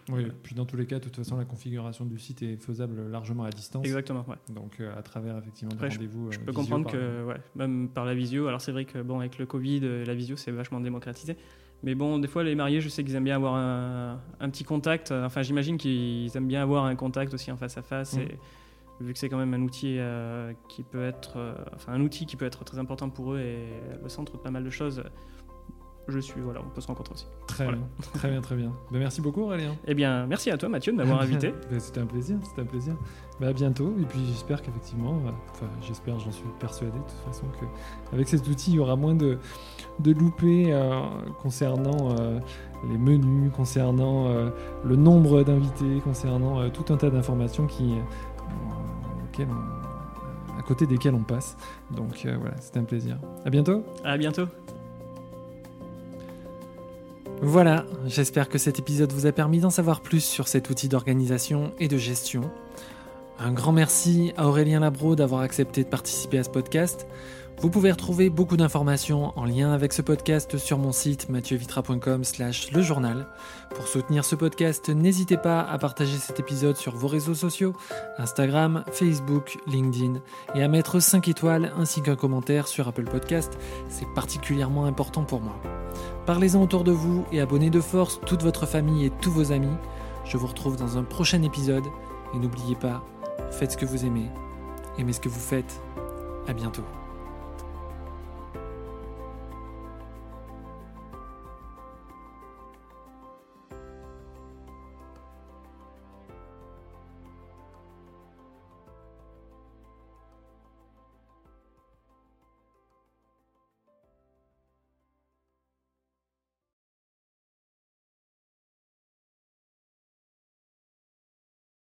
Oui, puis dans tous les cas, de toute façon, la configuration du site est faisable largement à distance. exactement. Ouais. Donc euh, à travers effectivement des rendez-vous. Je peux visio, comprendre par que ouais, même par la visio, alors c'est vrai que bon avec le Covid, la visio c'est vachement démocratisé. Mais bon, des fois les mariés, je sais qu'ils aiment bien avoir un, un petit contact. Enfin, j'imagine qu'ils aiment bien avoir un contact aussi en face à face. Mm. Et vu que c'est quand même un outil euh, qui peut être, euh, enfin un outil qui peut être très important pour eux et le centre de pas mal de choses. Je suis, voilà, on peut se rencontrer aussi. Très Voilà. bien, très bien, très bien. Ben, merci beaucoup Aurélien. Eh bien, merci à toi Mathieu de m'avoir invité. Ben, c'était un plaisir, c'était un plaisir. Ben, à bientôt, et puis j'espère qu'effectivement, enfin j'espère, j'en suis persuadé de toute façon qu'avec cet outil, il y aura moins de, de loupés euh, concernant euh, les menus, concernant euh, le nombre d'invités, concernant tout un tas d'informations qui, auxquelles on- à côté desquelles on passe. Donc voilà, c'était un plaisir. À bientôt. À bientôt. Voilà, j'espère que cet épisode vous a permis d'en savoir plus sur cet outil d'organisation et de gestion. Un grand merci à Aurélien Labro d'avoir accepté de participer à ce podcast. Vous pouvez retrouver beaucoup d'informations en lien avec ce podcast sur mon site mathieuVitra.com slash le journal. Pour soutenir ce podcast, n'hésitez pas à partager cet épisode sur vos réseaux sociaux, Instagram, Facebook, LinkedIn, et à mettre 5 étoiles ainsi qu'un commentaire sur Apple Podcast. C'est particulièrement important pour moi. Parlez-en autour de vous et abonnez de force toute votre famille et tous vos amis. Je vous retrouve dans un prochain épisode et n'oubliez pas, faites ce que vous aimez, aimez ce que vous faites. À bientôt.